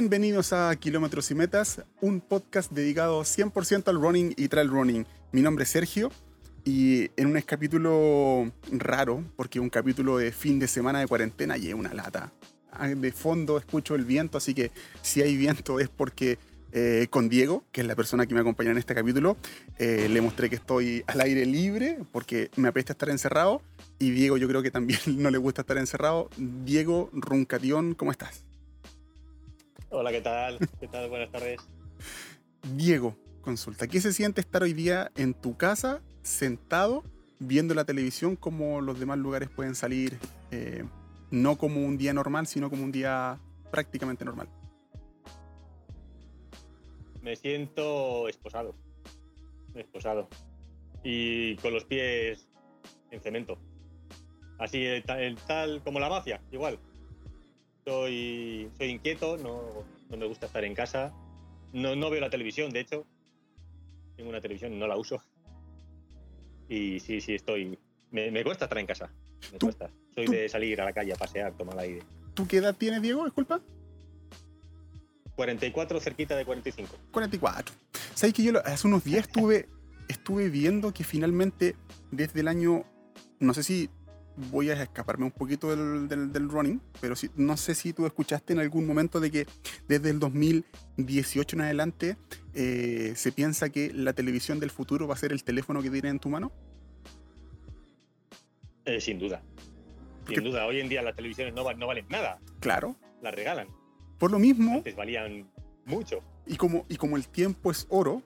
Bienvenidos a Kilómetros y Metas, un podcast dedicado 100% al running y trail running. Mi nombre es Sergio y en un capítulo raro, porque un capítulo de fin de semana de cuarentena y una lata. Ah, de fondo escucho el viento, así que si hay viento es porque eh, con Diego, que es la persona que me acompaña en este capítulo, eh, le mostré que estoy al aire libre porque me apetece estar encerrado y Diego yo creo que también no le gusta estar encerrado. Diego Runcatión, ¿cómo estás? Hola, ¿qué tal? ¿Qué tal? Buenas tardes. Diego, consulta, ¿qué se siente estar hoy día en tu casa, sentado, viendo la televisión como los demás lugares pueden salir, eh, no como un día normal, sino como un día prácticamente normal? Me siento esposado. Esposado. Y con los pies en cemento. Así, tal, tal como la mafia, igual soy, soy inquieto, no, no, me gusta estar en casa. No, no veo la televisión, de hecho. Tengo una televisión, no la uso. Y sí, sí, estoy. Me, me cuesta estar en casa. Me cuesta. Soy de salir a la calle a pasear, tomar aire. ¿Tú qué edad tienes, Diego? Disculpa. 44, cerquita de 45. 44. ¿Sabes que yo hace unos días estuve, estuve viendo que finalmente desde el año, no sé si voy a escaparme un poquito del, running, pero no sé si tú escuchaste en algún momento de que desde el 2018 en adelante eh, se piensa que la televisión del futuro va a ser el teléfono que tienes en tu mano. Eh, sin duda. Sin duda. Hoy en día las televisiones no, no valen nada. Claro. Las regalan. Por lo mismo. Antes valían mucho. Y como, y como el tiempo es oro,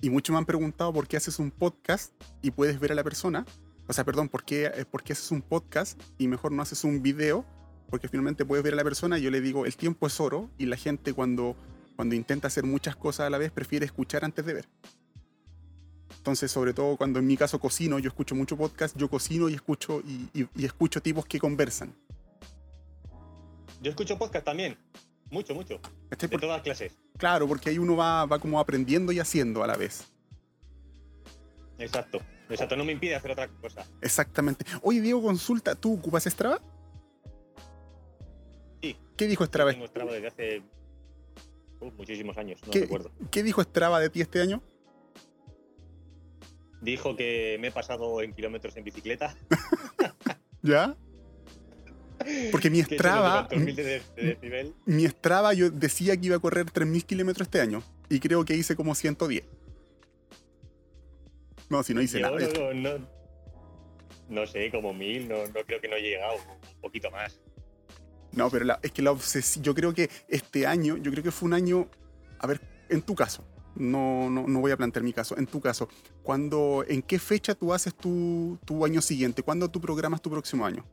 y muchos me han preguntado por qué haces un podcast y puedes ver a la persona, o sea, perdón, ¿por qué, eh, ¿por qué haces un podcast y mejor no haces un video? Porque finalmente puedes ver a la persona y yo le digo, el tiempo es oro y la gente cuando, cuando intenta hacer muchas cosas a la vez prefiere escuchar antes de ver. Entonces, sobre todo cuando en mi caso cocino, yo escucho mucho podcast, yo cocino y escucho, y, escucho tipos que conversan. Yo escucho podcast también. Mucho, mucho. De todas clases. Claro, porque ahí uno va, va como aprendiendo y haciendo a la vez. Exacto. Exacto, no me impide hacer otra cosa. Exactamente. Oye, Diego, consulta, ¿tú ocupas Strava? Sí. ¿Qué dijo Strava? Tengo Strava desde hace uh, muchísimos años, no ¿Qué, recuerdo. ¿Qué dijo Strava de ti este año? Dijo que me he pasado en kilómetros en bicicleta. ¿Ya? Porque mi Strava. mi Strava yo decía que iba a correr 3.000 kilómetros este año. Y creo que hice como 110. No, si no hice nada. No, sé, como mil, no, creo que no he llegado, un poquito más. No, pero es que la obsesión, yo creo que este año, yo creo que fue un año, a ver, en tu caso, no, no, no voy a plantear mi caso, en tu caso, cuando, ¿en qué fecha tú haces tu, tu año siguiente? ¿Cuándo tú programas tu próximo año?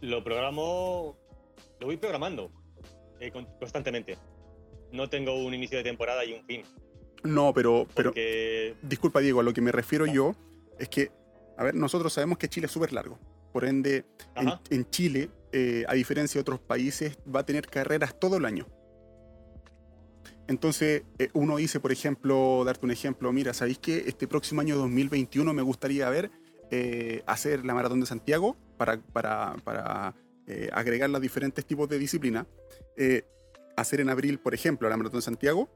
Lo programo, lo voy programando eh, constantemente. No tengo un inicio de temporada y un fin. No, pero, pero disculpa Diego, a lo que me refiero yo es que, a ver, nosotros sabemos que Chile es súper largo. Por ende, en, Chile, eh, a diferencia de otros países, va a tener carreras todo el año. Entonces, eh, uno dice, por ejemplo, darte un ejemplo, mira, ¿sabéis que este próximo año 2021 me gustaría ver eh, hacer la Maratón de Santiago para, para, para agregar los diferentes tipos de disciplina? hacer en abril, por ejemplo, la Maratón de Santiago,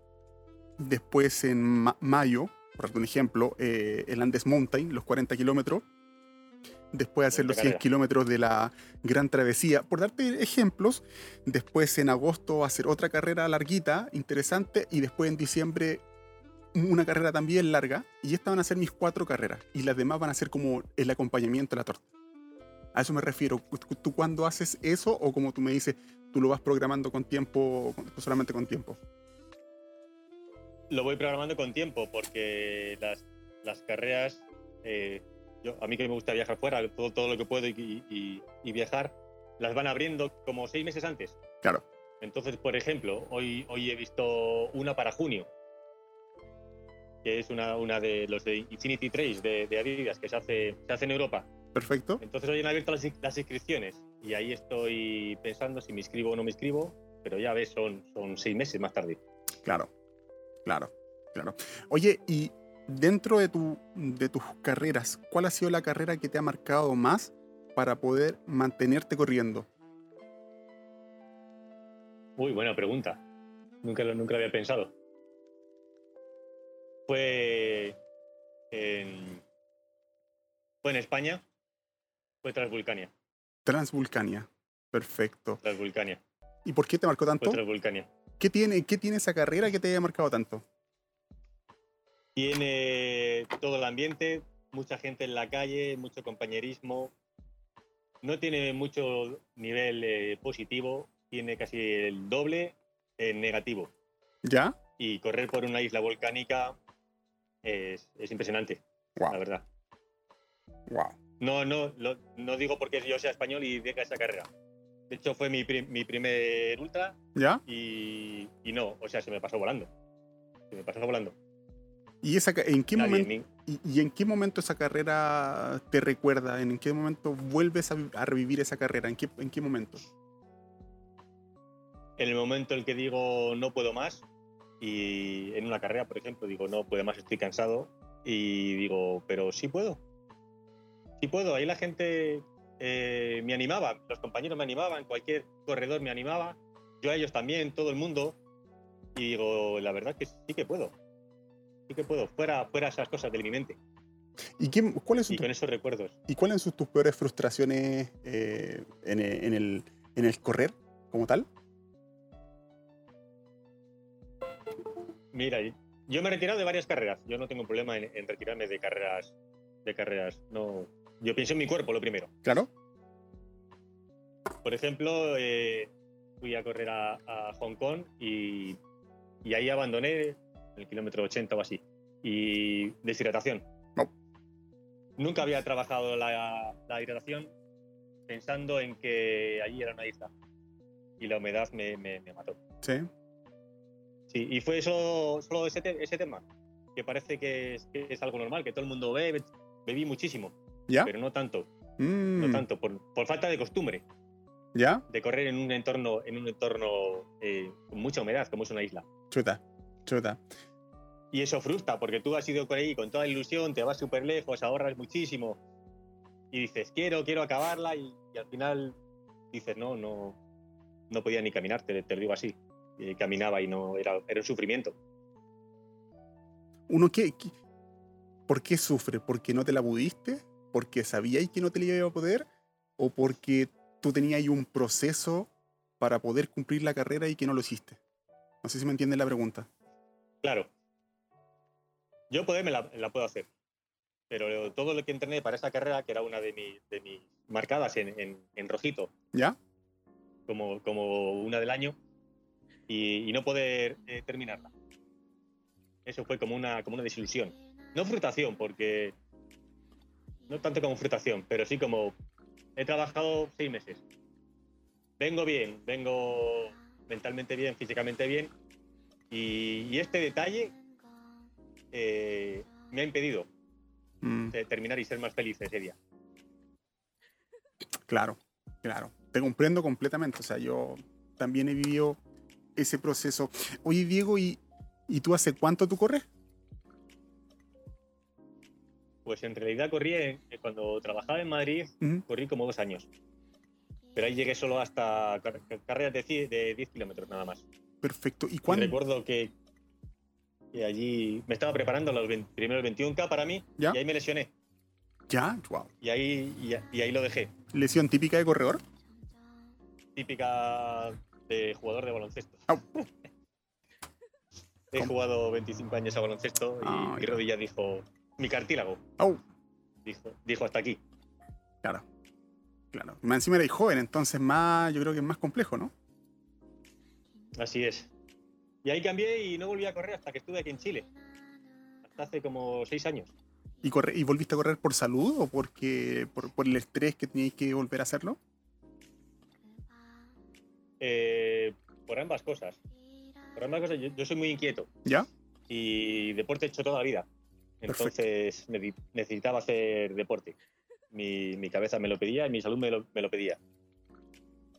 Después en mayo, por un ejemplo, eh, el Andes Mountain, los 40 kilómetros. Después hacer los 100 kilómetros de la Gran Travesía. Por darte ejemplos, después en agosto hacer otra carrera larguita, interesante, y después en diciembre una carrera también larga. Y estas van a ser mis cuatro carreras. Y las demás van a ser como el acompañamiento de la torta. A eso me refiero. ¿Tú cuándo haces eso o como tú me dices, tú lo vas programando con tiempo, solamente con tiempo? Lo voy programando con tiempo porque las, las carreras, eh, yo, a mí que me gusta viajar fuera, todo, todo lo que puedo y, y, viajar, las van abriendo como seis meses antes. Claro. Entonces, por ejemplo, hoy, hoy he visto una para junio, que es una, una de los de Infinity Trace de, de, Adidas, que se hace, se hace en Europa. Perfecto. Entonces hoy han abierto las, las, inscripciones y ahí estoy pensando si me inscribo o no me inscribo, pero ya ves, son, son seis meses más tarde. Claro. Claro, claro. Oye, y dentro de, tu, de tus carreras, ¿cuál ha sido la carrera que te ha marcado más para poder mantenerte corriendo? Uy, buena pregunta. Nunca lo, nunca lo había pensado. Fue en, fue en España, fue Transvulcania. Transvulcania. Perfecto. Transvulcania. ¿Y por qué te marcó tanto? Fue Transvulcania. ¿Qué tiene, ¿Qué tiene esa carrera que te haya marcado tanto? Tiene todo el ambiente, mucha gente en la calle, mucho compañerismo. No tiene mucho nivel eh, positivo, tiene casi el doble en negativo. ¿Ya? Y correr por una isla volcánica es, es impresionante, Wow. la verdad. Wow. No, no, lo- no digo porque yo sea español y diga esa carrera. De hecho, fue mi, pri- mi primer ultra ¿Ya? y, y no, o sea, se me pasó volando. Se me pasó volando. ¿Y esa, en qué Nadie, momento? ¿Y, y en qué momento esa carrera te recuerda? ¿En qué momento vuelves a, a revivir esa carrera? ¿En qué, ¿En qué momento? en el momento en que digo no puedo más y en una carrera, por ejemplo, digo no puedo más, estoy cansado y digo, pero sí puedo. Sí puedo. Ahí la gente eh, me animaba, los compañeros me animaban, cualquier corredor me animaba, yo a ellos también, todo el mundo. Y digo, la verdad que sí que puedo. Sí que puedo, fuera, fuera esas cosas de mi mente ¿Y qué, cuáles, son y tus, con esos recuerdos. ¿y cuáles son tus peores frustraciones eh, en, en el, en el correr como tal? Mira, yo me he retirado de varias carreras. Yo no tengo problema en, en retirarme de carreras. De carreras. No. Yo pienso en mi cuerpo lo primero. Claro. Por ejemplo, eh, fui a correr a, a Hong Kong y, y ahí abandoné el kilómetro 80 o así. Y deshidratación. No. Nunca había trabajado la, la hidratación pensando en que allí era una isla. Y la humedad me, me- me mató. Sí. Sí, y fue solo, solo ese, te- ese tema, que parece que es, que es algo normal, que todo el mundo bebe, bebí muchísimo, ¿Ya? pero no tanto, Mm, no tanto, por, por falta de costumbre ¿Ya? de correr en un entorno, en un entorno eh, con mucha humedad, como es una isla. Chuta. Chuta. Y eso frustra, porque tú has ido por ahí con toda ilusión, te vas súper lejos, ahorras muchísimo, y dices, quiero, quiero acabarla, y, y al final dices, no, no, no podía ni caminar, te, te lo digo así. Eh, caminaba y no, era, era un sufrimiento. ¿Uno qué, qué- ¿Por qué sufre? ¿Porque no te la pudiste? ¿Porque sabíais que no te la iba a poder? ¿O porque tú tenías ahí un proceso para poder cumplir la carrera y que no lo hiciste? No sé si me entienden la pregunta. Claro. Yo poder me la, la puedo hacer. Pero todo lo que entrené para esa carrera, que era una de, mi- de mis marcadas en, en- en rojito, ¿Ya? como, como una del año, y, y no poder eh, terminarla. Eso fue como una, como una desilusión. No frustración, porque. No tanto como frustración, pero sí como. He trabajado seis meses. Vengo bien, vengo mentalmente bien, físicamente bien. Y, y este detalle eh, me ha impedido Mm, terminar y ser más feliz ese día. claro, claro. Te comprendo completamente. O sea, yo también he vivido ese proceso. Oye, Diego, ¿y, ¿y tú hace cuánto tú corres? Pues en realidad corrí, en- eh, cuando trabajaba en Madrid, corrí como dos años. Pero ahí llegué solo hasta car- carreras de 10, de 10 kilómetros nada más. Perfecto. ¿Y Y cuándo? recuerdo que, que allí me estaba preparando los 20 primeros 21K para mí ¿Ya? y ahí me lesioné. Ya, wow. Y ahí, y, y ahí lo dejé. Lesión típica de corredor. Típica de jugador de baloncesto. He jugado 25 años a baloncesto y mi rodilla dijo, mi cartílago, Oh, dijo, dijo hasta aquí. claro. Claro. Más encima eres joven, entonces más, yo creo que es más complejo, ¿no? Así es. Y ahí cambié y no volví a correr hasta que estuve aquí en Chile. Hasta hace como seis años. ¿Y, corre- y volviste a correr por salud o porque por, por el estrés que teníais que volver a hacerlo? Eh, por ambas cosas. Por ambas cosas, yo, yo soy muy inquieto ¿Ya? y deporte he hecho toda la vida. Entonces necesitaba hacer deporte. Mi, mi cabeza me lo pedía y mi salud me lo, me lo pedía.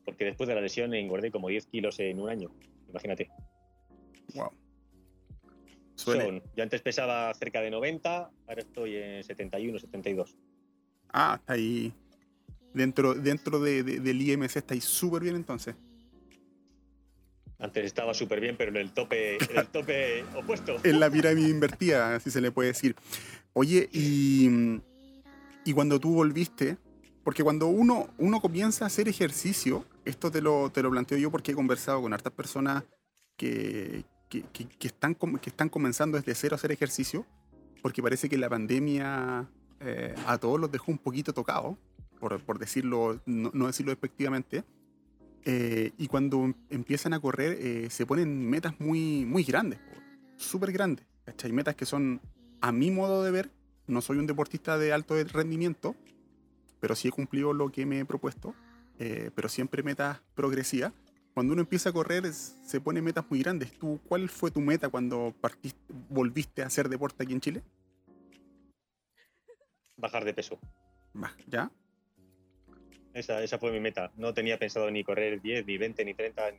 Porque después de la lesión engordé como 10 kilos en un año. Imagínate. Wow. Suele. Son- yo antes pesaba cerca de 90, ahora estoy en 71, 72. Ah, está ahí. Dentro, dentro de, de- del IMC estáis súper bien entonces. Antes estaba súper bien, pero en el tope, en el tope opuesto. En la pirámide invertida, así se le puede decir. Oye, y, y cuando tú volviste, porque cuando uno, uno comienza a hacer ejercicio, esto te lo, te lo planteo yo porque he conversado con hartas personas que, que, que, están, que están comenzando desde cero a hacer ejercicio, porque parece que la pandemia eh, a todos los dejó un poquito tocados, por, por, decirlo, no, no decirlo despectivamente. Eh, y cuando empiezan a correr, eh, se ponen metas muy, muy grandes, súper grandes. Hay metas que son, a mi modo de ver, no soy un deportista de alto rendimiento, pero sí he cumplido lo que me he propuesto, eh, pero siempre metas progresivas. Cuando uno empieza a correr, se pone metas muy grandes. ¿Tú, ¿Cuál fue tu meta cuando partiste, volviste a hacer deporte aquí en Chile? Bajar de peso. ¿Ya? Esa, esa fue mi meta. No tenía pensado ni correr 10, ni 20, ni 30, ni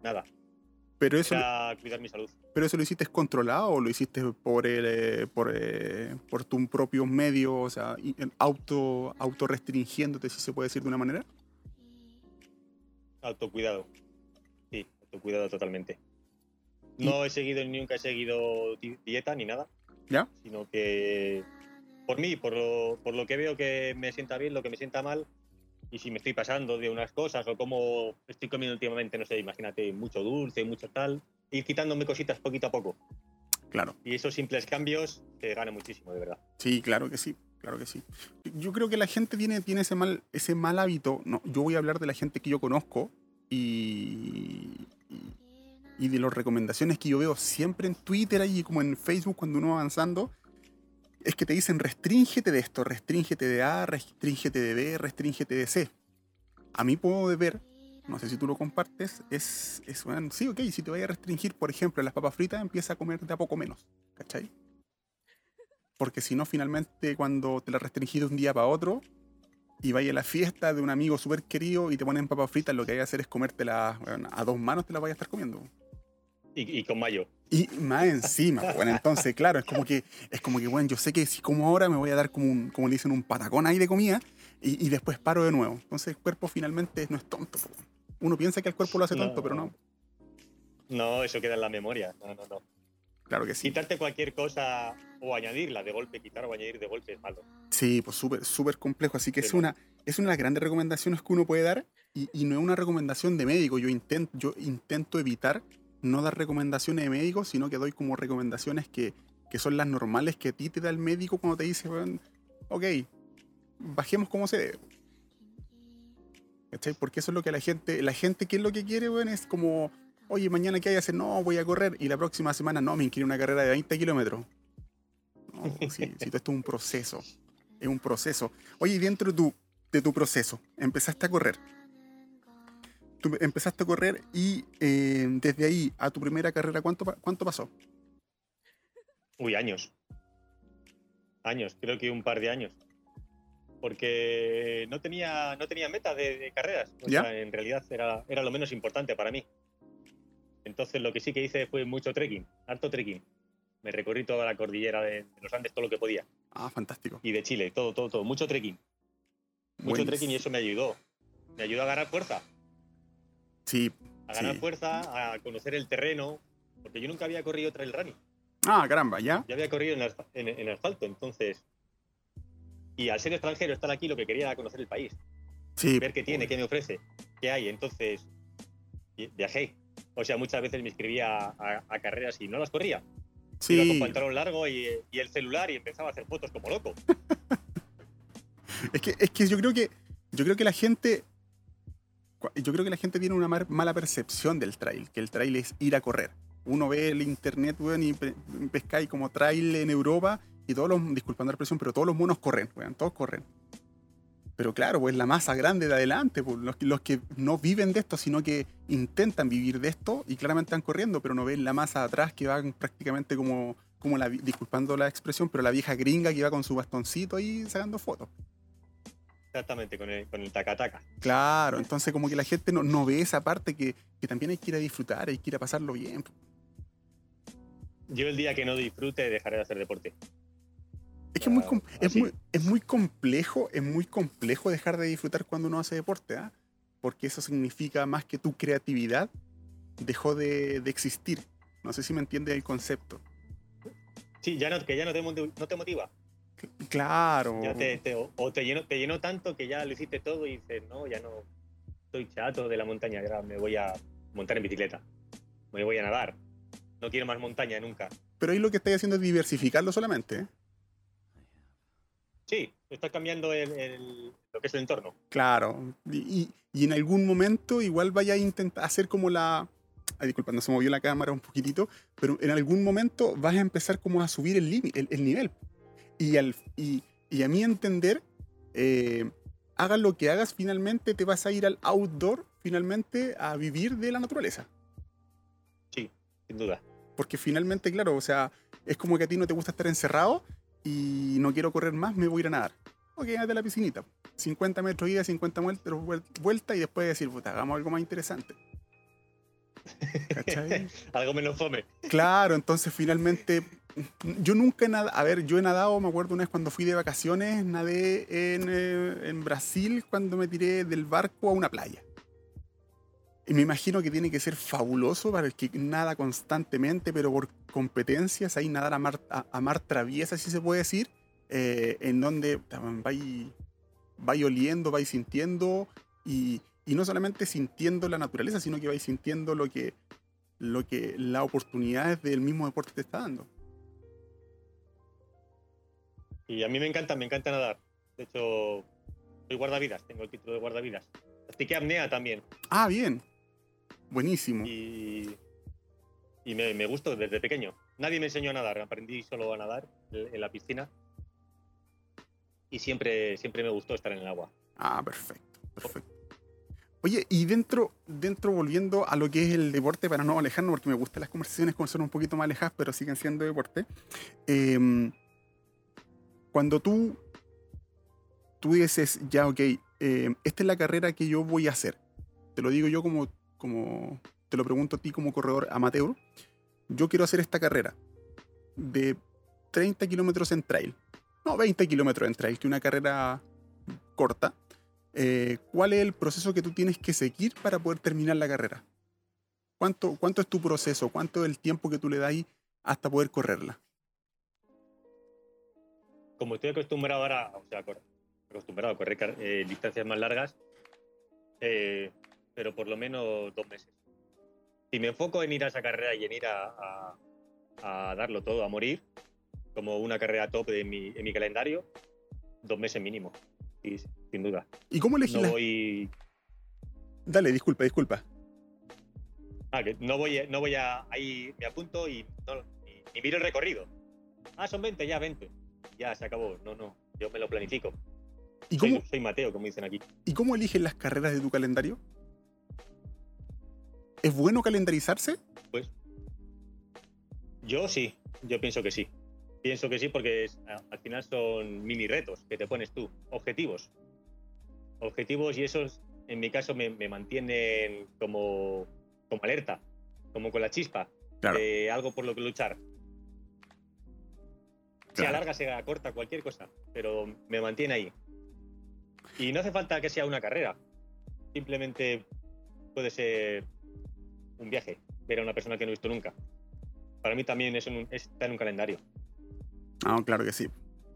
nada. Pero eso, Era cuidar mi salud. ¿Pero eso lo hiciste controlado o lo hiciste por el, eh, por, eh, por tus propios medios, o sea, en auto, autorrestringiéndote, si se puede decir de una manera? Autocuidado. Sí, autocuidado totalmente. No he seguido, ni nunca he seguido di- dieta ni nada, ¿Ya? sino que por mí, por lo, por lo que veo que me sienta bien, lo que me sienta mal, y si me estoy pasando de unas cosas o como estoy comiendo últimamente, no sé, imagínate, mucho dulce, mucho tal, ir quitándome cositas poquito a poco. Claro. Y esos simples cambios te ganan muchísimo, de verdad. Sí, claro que sí, claro que sí. Yo creo que la gente tiene, tiene ese, mal, ese mal hábito. No, yo voy a hablar de la gente que yo conozco y, y, y de las recomendaciones que yo veo siempre en Twitter y como en Facebook cuando uno va avanzando. Es que te dicen restríngete de esto, restríngete de A, restríngete de B, restríngete de C. A mi modo de ver, no sé si tú lo compartes, es, es bueno, sí, ok, si te vayas a restringir, por ejemplo, las papas fritas, empieza a comer de a poco menos, ¿cachai? Porque si no, finalmente, cuando te la restringís de un día para otro y vayas a la fiesta de un amigo súper querido y te ponen papas fritas, lo que hay que hacer es comértela a dos manos, te la vayas a estar comiendo. Y, y con mayo. Y más encima, bueno, entonces, claro, es como que, es como que, bueno, yo sé que si como ahora me voy a dar como un, como le dicen, un patacón ahí de comida y, y después paro de nuevo. Entonces el cuerpo finalmente no es tonto. Uno piensa que el cuerpo lo hace tonto, No. pero no. No, eso queda en la memoria. No, no, no. Claro que sí. Quitarte cualquier cosa o añadirla de golpe, quitar o añadir de golpe es malo. Sí, pues súper, súper complejo. Así que Sí, es ¿no? una, es una de las grandes recomendaciones que uno puede dar y, y no es una recomendación de médico. Yo intento, yo intento evitar no dar recomendaciones de médico, sino que doy como recomendaciones que, que son las normales que a ti te da el médico cuando te dice, "Weón, ok, bajemos como se debe. ¿Cachai? Porque eso es lo que la gente, la gente, ¿qué es lo que quiere, weón? Es como, oye, mañana qué hay que hacer, no, voy a correr, y la próxima semana, no, me inscribo una carrera de 20 kilómetros. No, sí, todo esto es un proceso es un proceso. Oye, dentro de tu, de tu proceso, empezaste a correr. Tú empezaste a correr y eh, desde ahí a tu primera carrera, ¿cuánto, cuánto pasó? Uy, años. Años, creo que un par de años. Porque no tenía, no tenía meta de, de carreras. O ¿Ya? sea, en realidad era, era lo menos importante para mí. Entonces lo que sí que hice fue mucho trekking, harto trekking. Me recorrí toda la cordillera de, de los Andes, todo lo que podía. Ah, fantástico. Y de Chile, todo, todo, todo. Mucho trekking. Mucho Buenis- trekking y eso me ayudó. Me ayudó a ganar fuerza. Sí. A ganar Sí. fuerza, a conocer el terreno. Porque yo nunca había corrido trail running. Ah, caramba, ¿ya? Yo había corrido en, asf- en- en asfalto, entonces. Y al ser extranjero, estar aquí, lo que quería era conocer el país, Sí. ver qué tiene, qué me ofrece, qué hay. Entonces, viajé. O sea, muchas veces me inscribía a, a- a carreras y no las corría. Iba con Sí. pantalón largo y, y el celular y empezaba a hacer fotos como loco. Es que, es que yo creo que yo creo que la gente yo creo que la gente tiene una mala percepción del trail, que el trail es ir a correr. Uno ve el internet, weón, y pe- pescáis como trail en Europa y todos los, disculpando la expresión, pero todos los monos corren, weón, todos corren. Pero claro, pues la masa grande de adelante, pues, los, que- no viven de esto, sino que intentan vivir de esto y claramente están corriendo, pero no ven la masa de atrás que va prácticamente como, como la, disculpando la expresión, pero la vieja gringa que va con su bastoncito ahí sacando fotos. Exactamente, con el, con el taca-taca. Claro, entonces como que la gente no, no ve esa parte que, que también hay que ir a disfrutar, hay que ir a pasarlo bien. Yo el día que no disfrute dejaré de hacer deporte. Es que es muy, Ah, es muy, es muy complejo, es muy complejo dejar de disfrutar cuando uno hace deporte, ¿ah? Porque eso significa más que tu creatividad, dejó de, de existir. No sé si me entiende el concepto. Sí, ya no, que ya no te, no te motiva. Claro. Ya te, te- o- te llenó, te llenó tanto que ya lo hiciste todo y dices, no, ya no estoy chato de la montaña, ahora me voy a montar en bicicleta, me voy a nadar. No quiero más montaña nunca. Pero ahí lo que estáis haciendo es diversificarlo solamente. ¿eh? Sí, estás cambiando el, el- lo que es el entorno. Claro. Y, y- en algún momento igual vaya a intentar hacer como la... Ay, disculpa, no se movió la cámara un poquitito, pero en algún momento vas a empezar como a subir el, el, el nivel. Y, al, y, y a mi entender, eh, hagas lo que hagas, finalmente te vas a ir al outdoor, finalmente a vivir de la naturaleza. Sí, sin duda. Porque finalmente, claro, o sea, es como que a ti no te gusta estar encerrado y no quiero correr más, me voy a ir a nadar. Ok, a la piscinita. 50 metros ida, 50 metros vuel- vuelta y después decir, puta, hagamos algo más interesante. ¿Cachai? Algo menos fome. Claro, entonces finalmente yo nunca he nadado, a ver, yo he nadado, me acuerdo una vez cuando fui de vacaciones, nadé en, eh, en Brasil cuando me tiré del barco a una playa. Y me imagino que tiene que ser fabuloso para el que nada constantemente, pero por competencias, ahí nadar a mar, a, a mar traviesa, si se puede decir, eh, en donde vais, vais oliendo, vais sintiendo, y, y no solamente sintiendo la naturaleza, sino que vais sintiendo lo que, lo que las oportunidades del mismo deporte te está dando. Y a mí me encanta, me encanta nadar. De hecho, soy guardavidas, tengo el título de guardavidas. Practiqué apnea también. Ah, bien. Buenísimo. Y, y me, me gustó desde pequeño. Nadie me enseñó a nadar, aprendí solo a nadar en en la piscina. Y siempre, siempre me gustó estar en el agua. Ah, perfecto, perfecto. Oye, y dentro, dentro volviendo a lo que es el deporte, para no alejarnos, porque me gustan las conversaciones como son un poquito más alejadas, pero siguen siendo deporte. em, cuando tú, tú dices, ya, ok, em, esta es la carrera que yo voy a hacer. Te lo digo yo como, como, te lo pregunto a ti como corredor amateur. Yo quiero hacer esta carrera de 30 kilómetros en trail. No, 20 kilómetros en trail, que una carrera corta, eh, ¿cuál es el proceso que tú tienes que seguir para poder terminar la carrera? ¿Cuánto, ¿Cuánto es tu proceso? ¿Cuánto es el tiempo que tú le das hasta poder correrla? Como estoy acostumbrado ahora, o sea, acostumbrado a correr eh, distancias más largas, eh, pero por lo menos dos meses. Si me enfoco en ir a esa carrera y en ir a, a- a darlo todo, a morir, como una carrera top de mi, en mi calendario, dos meses mínimo. Y, sin duda. ¿Y cómo elegís No voy, Dale, disculpa, disculpa. ah, que no voy, no voy a. Ahí me apunto y no, miro el recorrido. Ah, son 20, ya 20. Ya se acabó. No, no. Yo me lo planifico. ¿Y Soy, cómo, soy Mateo, como dicen aquí. ¿Y cómo eliges las carreras de tu calendario? ¿Es bueno calendarizarse? Pues yo sí, yo pienso que sí. Pienso que sí porque es- al final son mini retos que te pones tú, objetivos. Objetivos y esos, en mi caso, me, me mantienen como, como alerta, como con la chispa Claro. de algo por lo que luchar. Sea Claro. larga, sea corta, cualquier cosa, pero me mantiene ahí. Y no hace falta que sea una carrera, simplemente puede ser un viaje, ver a una persona que no he visto nunca. Para mí también está en un calendario. Ah, claro que sí.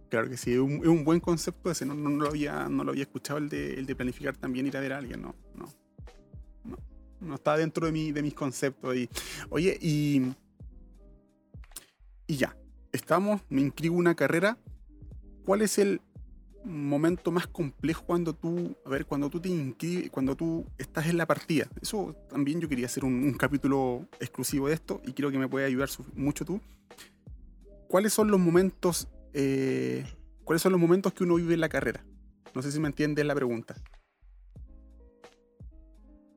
Claro que sí. Es un, es un buen concepto ese. No, no, no lo había, no lo había escuchado el de, el de planificar también ir a ver a alguien. No, no. No, no está dentro de, mi, de mis conceptos. Y, oye, y. Y ya. Estamos, me inscribo una carrera. ¿Cuál es el momento más complejo cuando tú, a ver, cuando tú te inscribes, cuando tú estás en la partida? Eso también yo quería hacer un, un capítulo exclusivo de esto y creo que me puede ayudar mucho tú. ¿Cuáles son los momentos, eh, cuáles son los momentos que uno vive en la carrera? No sé si me entiendes la pregunta.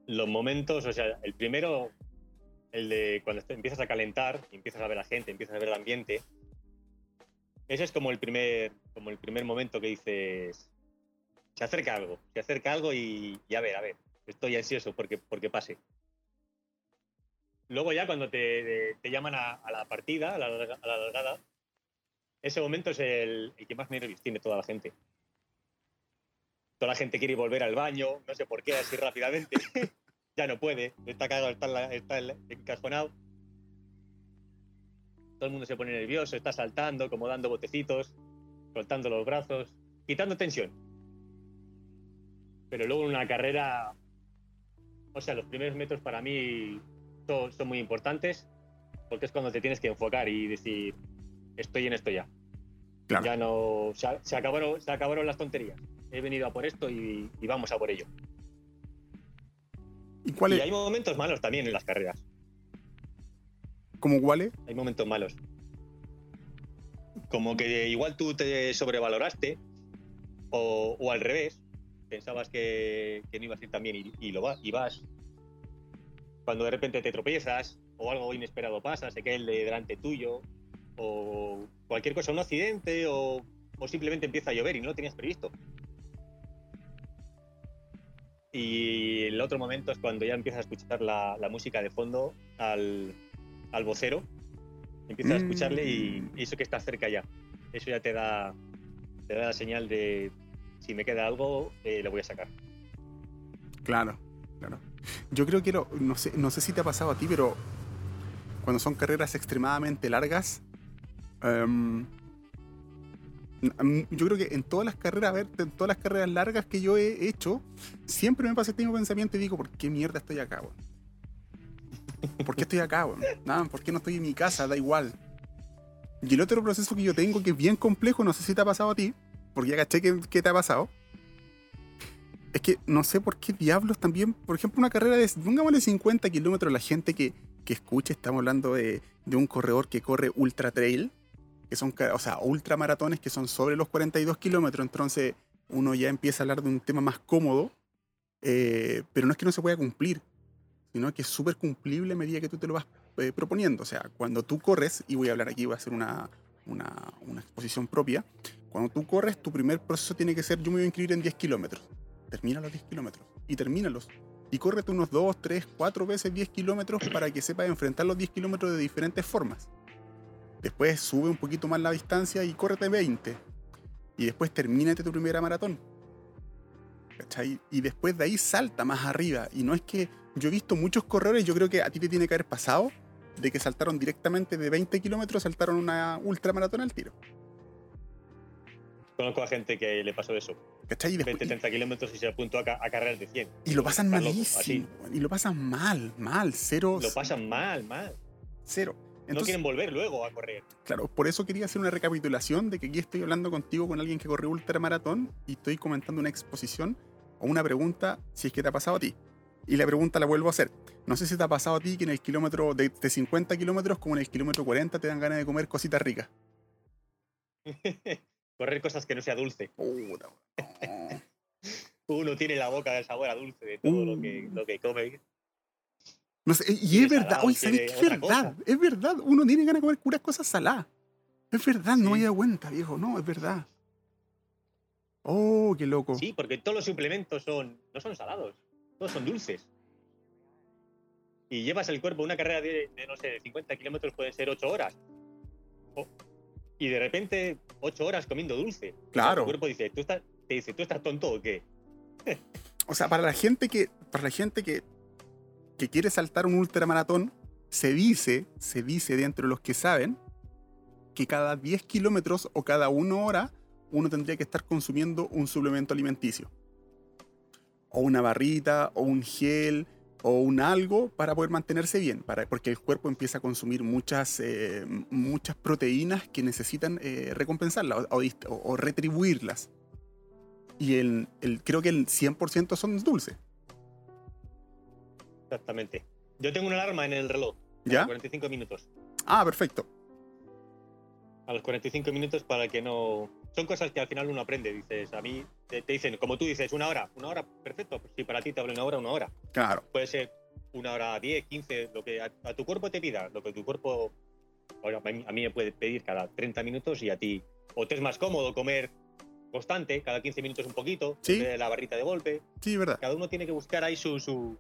Los momentos, o sea, el primero, el de cuando empiezas a calentar, empiezas a ver a la gente, empiezas a ver el ambiente. Ese es como el primer, como el primer momento que dices, se acerca algo, se acerca algo y, y a ver, a ver, estoy ansioso porque, porque pase. Luego ya cuando te, te llaman a, a la partida, a la, a la largada, ese momento es el, el que más nervios tiene toda la gente. Toda la gente quiere volver al baño, no sé por qué, así rápidamente. ya no puede, está cagado, está, está en- encajonado. Todo el mundo se pone nervioso, está saltando, como dando botecitos, soltando los brazos, quitando tensión. Pero luego en una carrera, o sea, los primeros metros para mí son, son muy importantes porque es cuando te tienes que enfocar y decir, estoy en esto ya. Claro. Ya no, se, se acabaron, se acabaron las tonterías. He venido a por esto y, y vamos a por ello. ¿Y cuál Y es? hay momentos malos también en las carreras. ¿Cómo cuál Hay momentos malos. Como que igual tú te sobrevaloraste o, o al revés. Pensabas que, que no ibas a ir tan bien y, y lo vas, y vas. Cuando de repente te tropiezas o algo inesperado pasa, se cae el de delante tuyo o cualquier cosa, un accidente o, o simplemente empieza a llover y no lo tenías previsto. Y el otro momento es cuando ya empiezas a escuchar la, la música de fondo al, al vocero, empiezas a escucharle y, Mm. y eso que está cerca ya. Eso ya te da, te da la señal de si me queda algo, eh, lo voy a sacar. Claro, claro. Yo creo que no sé, no sé si te ha pasado a ti, pero cuando son carreras extremadamente largas, em, yo creo que en todas las carreras, a ver, en todas las carreras largas que yo he hecho, siempre me pasa este mismo pensamiento y digo, ¿por qué mierda estoy acá, weón? ¿Por qué estoy acá, weón? Nada, ¿por qué no estoy en mi casa? Da igual. Y el otro proceso que yo tengo, que es bien complejo, no sé si te ha pasado a ti, porque ya caché que, que te ha pasado, es que no sé por qué diablos también, por ejemplo, una carrera de, pongámosle 50 kilómetros, la gente que, que escuche, estamos hablando de, de un corredor que corre ultra trail, que son, o sea, ultramaratones que son sobre los 42 kilómetros, entonces uno ya empieza a hablar de un tema más cómodo, eh, pero no es que no se pueda cumplir, sino que es súper cumplible a medida que tú te lo vas eh, proponiendo. O sea, cuando tú corres, y voy a hablar aquí, voy a hacer una, una, una exposición propia, cuando tú corres, tu primer proceso tiene que ser, yo me voy a inscribir en 10 kilómetros. Termina los 10 kilómetros y termínalos. Y córrete unos 2, 3, 4 veces 10 kilómetros para que sepas enfrentar los 10 kilómetros de diferentes formas. Después sube un poquito más la distancia y córrete 20. Y después termínate tu primera maratón. ¿Cachai? Y después de ahí salta más arriba. Y no es que yo he visto muchos corredores, yo creo que a ti te tiene que haber pasado, de que saltaron directamente de 20 kilómetros, saltaron una ultramaratón al tiro. Conozco a gente que le pasó eso. ¿Cachai? Y, después- 20, 30 kilómetros y se apuntó a, a carreras de 100. y lo pasan Está loco, malísimo. y lo pasan mal, mal, cero. Lo pasan mal, mal. Cero. no Entonces, quieren volver luego a correr. Claro, por eso quería hacer una recapitulación de que aquí estoy hablando contigo con alguien que corrió ultramaratón y estoy comentando una exposición o una pregunta si es que te ha pasado a ti. Y la pregunta la vuelvo a hacer. No sé si te ha pasado a ti que en el kilómetro de, de 50 kilómetros como en el kilómetro 40 te dan ganas de comer cositas ricas. correr cosas que no sea dulce. Puta. Uno tiene la boca de sabor a dulce de todo lo, que, Uh. lo que come. No sé, y es verdad. Es verdad, cosa. es verdad. Uno tiene ganas de comer puras cosas saladas. Es verdad, no me Sí. había dado cuenta, viejo. No, es verdad. Oh, qué loco. Sí, porque todos los suplementos son, no son salados, todos son dulces. Y llevas el cuerpo, una carrera de, de, no sé, de 50 kilómetros pueden ser 8 horas. O- y de repente, 8 horas comiendo dulce. Claro. Tu cuerpo dice, ¿tú estás, te dice, ¿tú estás tonto o qué? O sea, para la gente que, para la gente que, que quiere saltar un ultramaratón, se dice, se dice dentro de los que saben, que cada 10 kilómetros o cada 1 hora uno tendría que estar consumiendo un suplemento alimenticio. O una barrita, o un gel, o un algo para poder mantenerse bien, para, porque el cuerpo empieza a consumir muchas, eh, muchas proteínas que necesitan eh, recompensarlas o, dist- o- o retribuirlas. Y el, el- creo que el 100% son dulces. Exactamente. Yo tengo una alarma en el reloj. a ¿Ya? los 45 minutos. Ah, perfecto. A los 45 minutos para que no... Son cosas que al final uno aprende. Dices, a mí te, te dicen, como tú dices, una hora. Una hora, perfecto. Pues si para ti te hablo una hora, una hora. Claro. puede ser una hora 10, 15, lo que a, a tu cuerpo te pida, lo que tu cuerpo ahora, a, mí, a mí me puede pedir cada 30 minutos y a ti o te es más cómodo comer constante, cada 15 minutos un poquito, Sí. de la barrita de golpe. Sí, verdad. Cada uno tiene que buscar ahí su, su,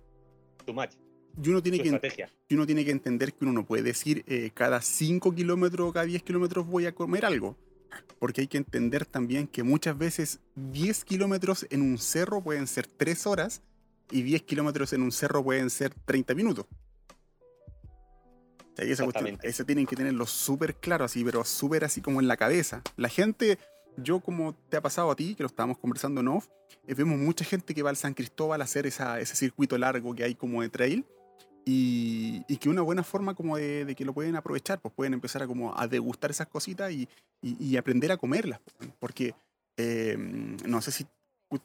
su match, Y uno tiene, su que, estrategia. y uno tiene que entender que uno no puede decir eh, cada 5 kilómetros o cada 10 kilómetros voy a comer algo. Porque hay que entender también que muchas veces 10 kilómetros en un cerro pueden ser 3 horas y 10 kilómetros en un cerro pueden ser 30 minutos. O sea, y esa cuestión, eso tienen que tenerlo súper claro, así, pero súper así como en la cabeza. La gente, yo como te ha pasado a ti, que lo estábamos conversando en off, eh, vemos mucha gente que va al San Cristóbal a hacer esa, ese circuito largo que hay como de trail. Y, y que una buena forma como de, que lo pueden aprovechar, pues pueden empezar a como a degustar esas cositas y, y- aprender a comerlas. Porque eh, no sé si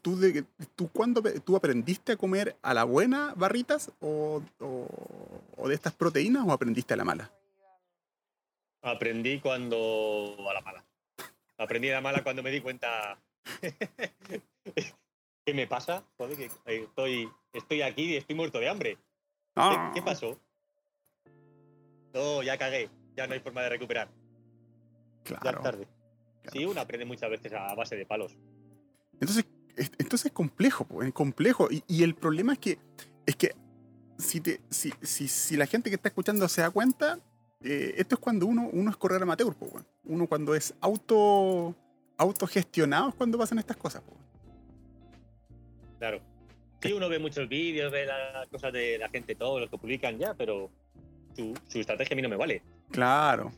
tú, de, tú cuándo tú aprendiste a comer a la buena barritas o, o- de estas proteínas o aprendiste a la mala. Aprendí cuando. a la mala. Aprendí a la mala cuando me di cuenta. ¿Qué me pasa? Que estoy, estoy aquí y estoy muerto de hambre. ¿Qué, Ah, qué pasó? No, ya cagué. Ya no hay forma de recuperar. Ya Claro. es tarde. claro. Sí, uno aprende muchas veces a base de palos. Entonces, es, entonces es complejo, es complejo. Y, y el problema es que, es que si, te, si, si, si la gente que está escuchando se da cuenta, eh, esto es cuando uno, uno es correr amateur, po, uno cuando es auto autogestionado es cuando pasan estas cosas. po. Claro. Sí, uno ve muchos vídeos, ve las cosas de la gente, todos los que publican ya, pero su, su estrategia a mí no me vale. Claro,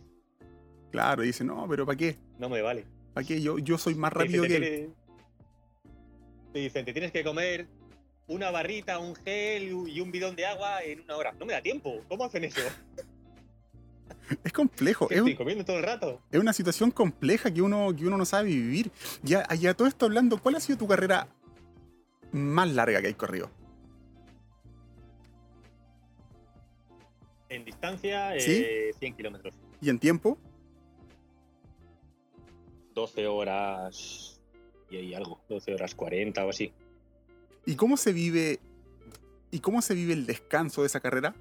claro, dice, no, pero ¿para qué? No me vale. ¿Para qué? Yo, yo soy más rápido que él. te dicen, te tienes que comer una barrita, un gel y un bidón de agua en una hora. No me da tiempo. ¿Cómo hacen eso? Es complejo, ¿Qué es, un- estoy comiendo todo el rato? es una situación compleja que uno, que uno no sabe vivir. Ya, ya todo esto hablando, ¿cuál ha sido tu carrera más larga que hay corrido? En distancia, ¿Sí? eh, 100 kilómetros. ¿Y en tiempo? 12 horas y ahí algo. 12 horas 40 o así. ¿Y cómo se vive y cómo se vive el descanso de esa carrera?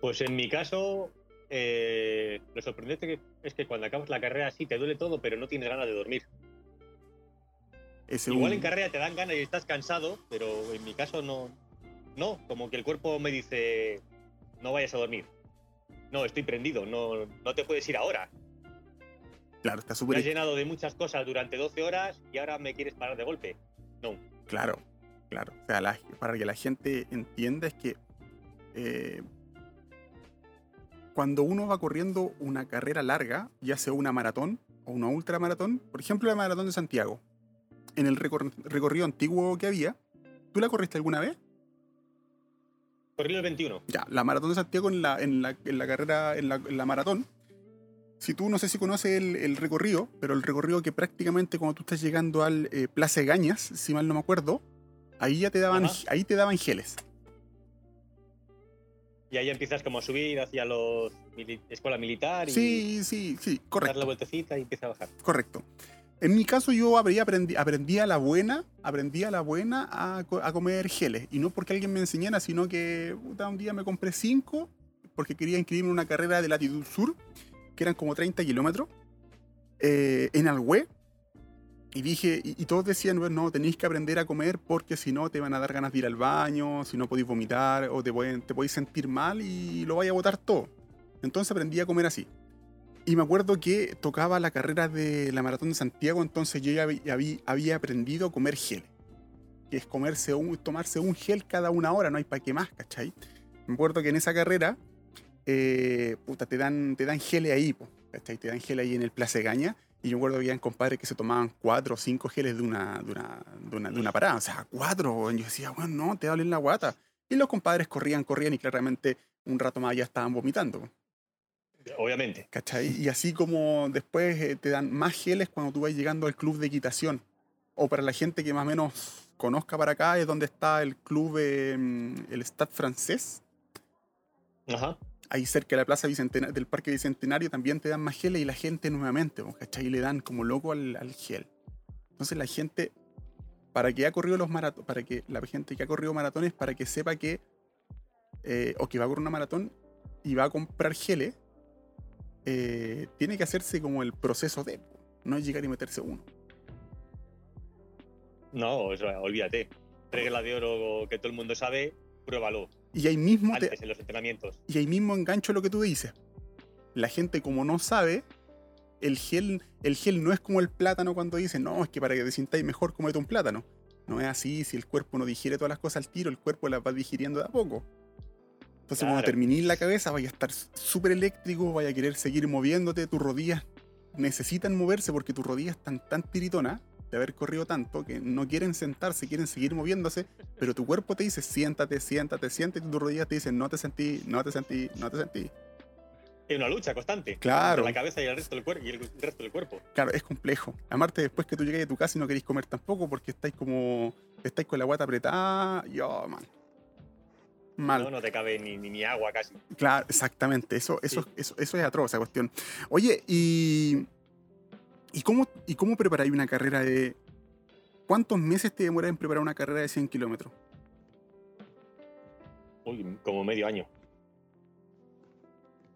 Pues en mi caso, eh, lo sorprendente es que cuando acabas la carrera sí te duele todo, pero no tienes ganas de dormir. Ese Igual un- en carrera te dan ganas y estás cansado, pero en mi caso no. No, como que el cuerpo me dice, no vayas a dormir. No, estoy prendido, no, no te puedes ir ahora. Claro, está súper has llenado de muchas cosas durante 12 horas y ahora me quieres parar de golpe. No, claro, claro. O sea, la- para que la gente entienda es que eh, cuando uno va corriendo una carrera larga, ya sea una maratón o una ultramaratón, por ejemplo la maratón de Santiago, en el recor- recorrido antiguo que había, ¿tú la corriste alguna vez? corrí el 21. Ya, la maratón de Santiago en la, en la, en la carrera, en la, en la maratón. Si tú no sé si conoces el, el recorrido, pero el recorrido que prácticamente cuando tú estás llegando al eh, Plaza de Gañas, si mal no me acuerdo, ahí ya te daban, Ajá. ahí te daban geles. Y ahí empiezas como a subir hacia los mili- escuela militar y Sí, sí, sí, dar la correcto, vueltecita y empieza a bajar. correcto. En mi caso yo habría aprendí a la buena, aprendí a la buena a, co- a comer geles. Y no porque alguien me enseñara, sino que puta, un día me compré cinco porque quería inscribirme en una carrera de latitud sur, que eran como 30 kilómetros, eh, en Alhué. Y dije, y, y todos decían, "Bueno, no, tenéis que aprender a comer porque si no te van a dar ganas de ir al baño, si no podéis vomitar o te, te podéis sentir mal y lo vais a botar todo. Entonces aprendí a comer así. Y me acuerdo que tocaba la carrera de la Maratón de Santiago, entonces yo ya habí- habí- había aprendido a comer gel. Que es comerse un, tomarse un gel cada una hora, no hay para qué más, ¿cachai? Me acuerdo que en esa carrera, eh, puta, te dan, te dan geles ahí, ¿cachai? Te dan gel ahí en el Plaza de Gaña. Y yo me acuerdo que habían compadres que se tomaban cuatro o cinco geles de una, de una, de una, de una parada. O sea, cuatro. weón. Yo decía, bueno, no, te va a doler la guata. Y los compadres corrían, corrían y claramente un rato más ya estaban vomitando. Obviamente. ¿Cachai? Y así como después eh, te dan más geles cuando tú vas llegando al club de equitación. O para la gente que más o menos conozca para acá, es donde está el club, eh, el Stade francés. Ajá. Ahí cerca de la plaza Bicentena- del Parque Bicentenario también te dan más geles y la gente nuevamente, po, ¿cachai? Y le dan como loco al, al gel. Entonces la gente, para que ha corrido los maratones, para que la gente que ha corrido maratones, para que sepa que, eh, o que va a correr una maratón y va a comprar geles, eh, tiene que hacerse como el proceso de, no es llegar y meterse uno. No, eso, olvídate. Regla de oro que todo el mundo sabe, pruébalo. Y ahí mismo te, Antes en los entrenamientos. Y ahí mismo engancho lo que tú dices. La gente como no sabe, el gel, el gel no es como el plátano cuando dicen, no, es que para que te sintáis mejor comete un plátano. No es así, si el cuerpo no digiere todas las cosas al tiro, el cuerpo las va digiriendo de a poco. Entonces, cuando terminís la cabeza, vaya a estar súper eléctrico, vaya a querer seguir moviéndote, tus rodillas necesitan moverse porque tus rodillas están tan tiritonas de haber corrido tanto que no quieren sentarse, quieren seguir moviéndose, pero tu cuerpo te dice siéntate, siéntate, siéntate, y tus rodillas te dicen no te sentí, no te sentí, no te sentí. Es una lucha constante. Claro. Entre la cabeza y el resto del, cuerpo y el resto del cuerpo. Claro, es complejo. Amarte después que tú llegues a tu casa y no queréis comer tampoco porque estáis como. estáis con la guata apretada. Yo, man. Mal. No, no te cabe ni, ni, agua casi. Claro, exactamente. Eso, eso, eso, eso es atroz, esa cuestión. Oye, y. ¿Y cómo, y cómo preparáis una carrera de. ¿Cuántos meses te demora en preparar una carrera de 100 kilómetros? Uy, como medio año.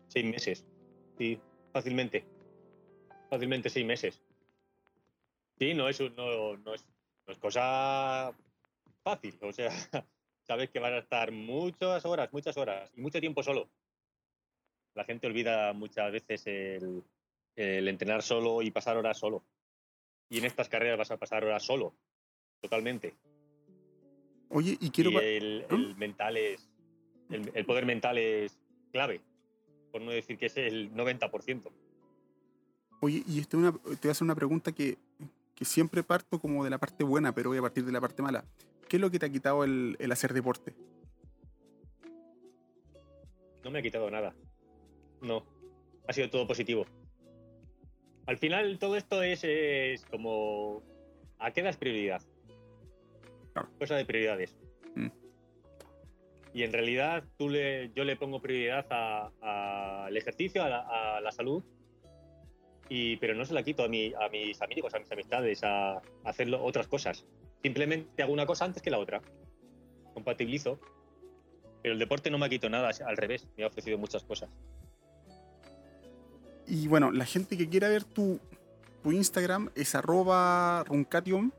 Seis meses. Sí, fácilmente. Fácilmente seis meses. Sí, no es, no, no es, no es cosa fácil. O sea, sabes que vas a estar muchas horas, muchas horas y mucho tiempo solo. La gente olvida muchas veces el, el entrenar solo y pasar horas solo. Y en estas carreras vas a pasar horas solo, totalmente. Oye, y quiero... Y el, ¿Mm? el mental es... El, el, poder mental es clave, por no decir que es el 90%. Oye, y este una, te voy a hacer una pregunta que, que, siempre parto como de la parte buena, pero voy a partir de la parte mala. ¿Qué es lo que te ha quitado el, el hacer deporte? No me ha quitado nada. No. Ha sido todo positivo al final todo esto es, es como a qué das prioridad. Cosa de prioridades. Mm. Y en realidad tú le, yo le pongo prioridad al ejercicio, a la, salud, y, pero no se la quito a, mi, a mis amigos, a mis amistades, a, a hacer otras cosas. Simplemente hago una cosa antes que la otra. Compatibilizo. Pero el deporte no me ha quitado nada, al revés, me ha ofrecido muchas cosas. Y bueno, la gente que quiera ver tu, tu Instagram es arroba runcation,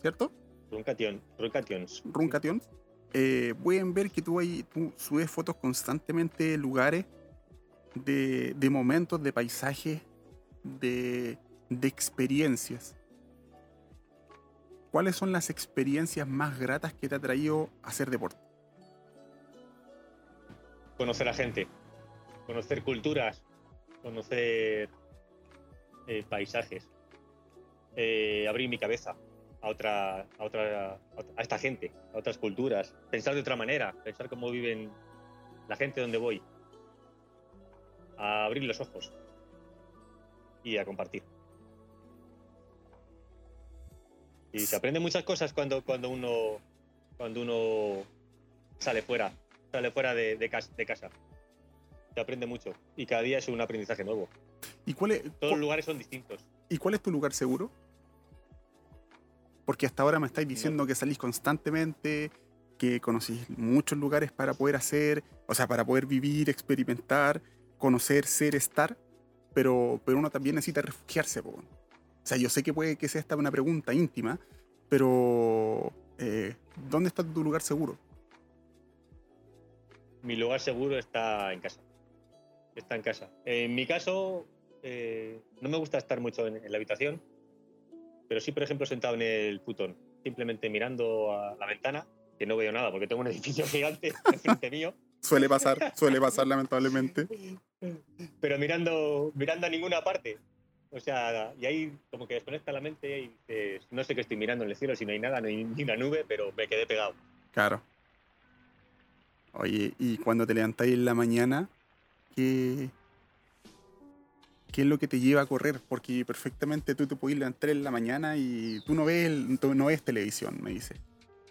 ¿cierto? Runcation, runcations. Runcations. Eh, pueden ver que tú, ahí, tú subes fotos constantemente de lugares, de, de momentos, de paisajes, de, de experiencias. ¿Cuáles son las experiencias más gratas que te ha traído hacer deporte? Conocer a gente, conocer culturas, conocer eh, paisajes, eh, abrir mi cabeza a otra, a otra, a esta gente, a otras culturas, pensar de otra manera, pensar cómo viven la gente donde voy, a abrir los ojos y a compartir. Y se aprende muchas cosas cuando, cuando uno cuando uno sale fuera, sale fuera de, de casa se aprende mucho y cada día es un aprendizaje nuevo. ¿Y cuál es, Todos los lugares son distintos. ¿Y cuál es tu lugar seguro? Porque hasta ahora me estáis diciendo que salís constantemente, que conocís muchos lugares para poder hacer, o sea, para poder vivir, experimentar, conocer, ser, estar, pero, pero uno también necesita refugiarse. O sea, yo sé que puede que sea esta una pregunta íntima, pero eh, ¿dónde está tu lugar seguro? Mi lugar seguro está en casa está en casa. En mi caso, eh, no me gusta estar mucho en, la habitación, pero sí, por ejemplo, sentado en el putón, simplemente mirando a la ventana, que no veo nada porque tengo un edificio gigante enfrente mío. Suele pasar, suele pasar lamentablemente. Pero mirando, mirando a ninguna parte. O sea, y ahí como que desconecta la mente y dices, no sé qué estoy mirando en el cielo, si no hay nada, ni, ni una nube, pero me quedé pegado. Claro. Oye, y cuando te levantáis en la mañana, qué, qué es lo que te lleva a correr, porque perfectamente tú te puedes levantar en la mañana y tú no ves, no ves televisión, me dice.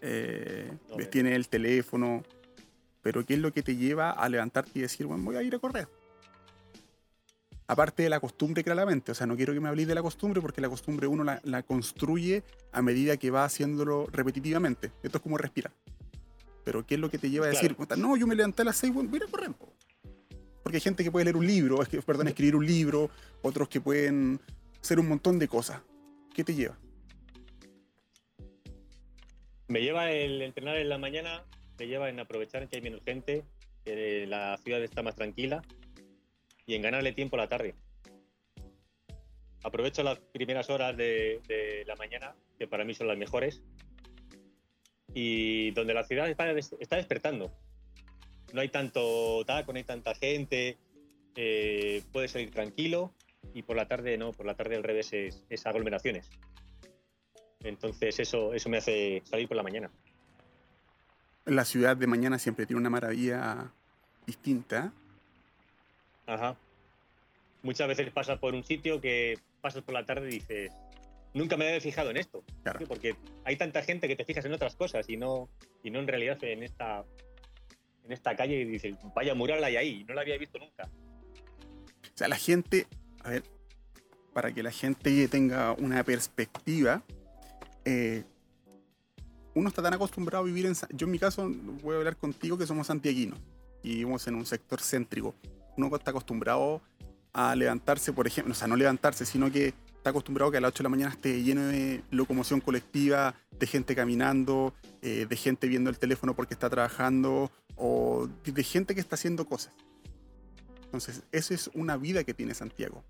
Eh, ves, tienes el teléfono, pero ¿qué es lo que te lleva a levantarte y decir, bueno, voy a ir a correr? Aparte de la costumbre, claramente, o sea, no quiero que me habléis de la costumbre porque la costumbre uno la, construye a medida que va haciéndolo repetitivamente. Esto es como respirar. Pero ¿qué es lo que te lleva a decir, no, yo me levanté a las 6, bueno, voy a correr? Porque hay gente que puede leer un libro, perdón, escribir un libro, otros que pueden hacer un montón de cosas. ¿Qué te lleva? Me lleva el entrenar en la mañana, me lleva en aprovechar que hay menos gente, que la ciudad está más tranquila y en ganarle tiempo a la tarde. Aprovecho las primeras horas de, de la mañana, que para mí son las mejores, y donde la ciudad está, despertando. No hay tanto taco, no hay tanta gente, eh, puedes salir tranquilo y por la tarde no, por la tarde al revés es, es aglomeraciones. Entonces eso, eso me hace salir por la mañana. La ciudad de mañana siempre tiene una maravilla distinta. Ajá. Muchas veces pasas por un sitio que pasas por la tarde y dices, nunca me había fijado en esto. Claro. Porque hay tanta gente que te fijas en otras cosas y no, y no en realidad en esta, en esta calle y dices, vaya mural hay ahí, no la había visto nunca. O sea, la gente, a ver, para que la gente tenga una perspectiva, eh, uno está tan acostumbrado a vivir en... Yo en mi caso voy a hablar contigo que somos santiaguinos y vivimos en un sector céntrico. Uno está acostumbrado a levantarse, por ejemplo, o sea, no levantarse, sino que está acostumbrado que a las 8 de la mañana esté lleno de locomoción colectiva, de gente caminando, eh, de gente viendo el teléfono porque está trabajando, o de- gente que está haciendo cosas. Entonces, esa es una vida que tiene Santiago.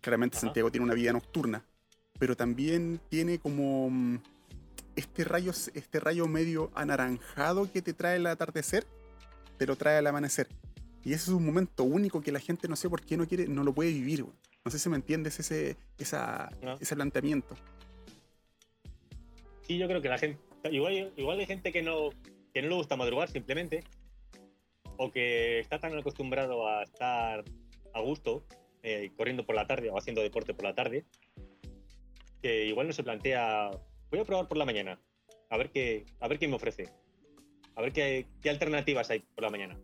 Claramente Ajá. Santiago tiene una vida nocturna, pero también tiene como mm, este rayo, este rayo medio anaranjado que te trae el atardecer, te lo trae al amanecer. Y ese es un momento único que la gente no sé por qué no quiere, no lo puede vivir. güey. No sé si me entiendes ese, esa, No. ese planteamiento. Sí, yo creo que la gente. Igual, igual hay gente que no, que no le gusta madrugar simplemente. O que está tan acostumbrado a estar a gusto, eh, corriendo por la tarde o haciendo deporte por la tarde, que igual no se plantea. Voy a probar por la mañana. A ver qué, a ver qué me ofrece. A ver qué, qué alternativas hay por la mañana.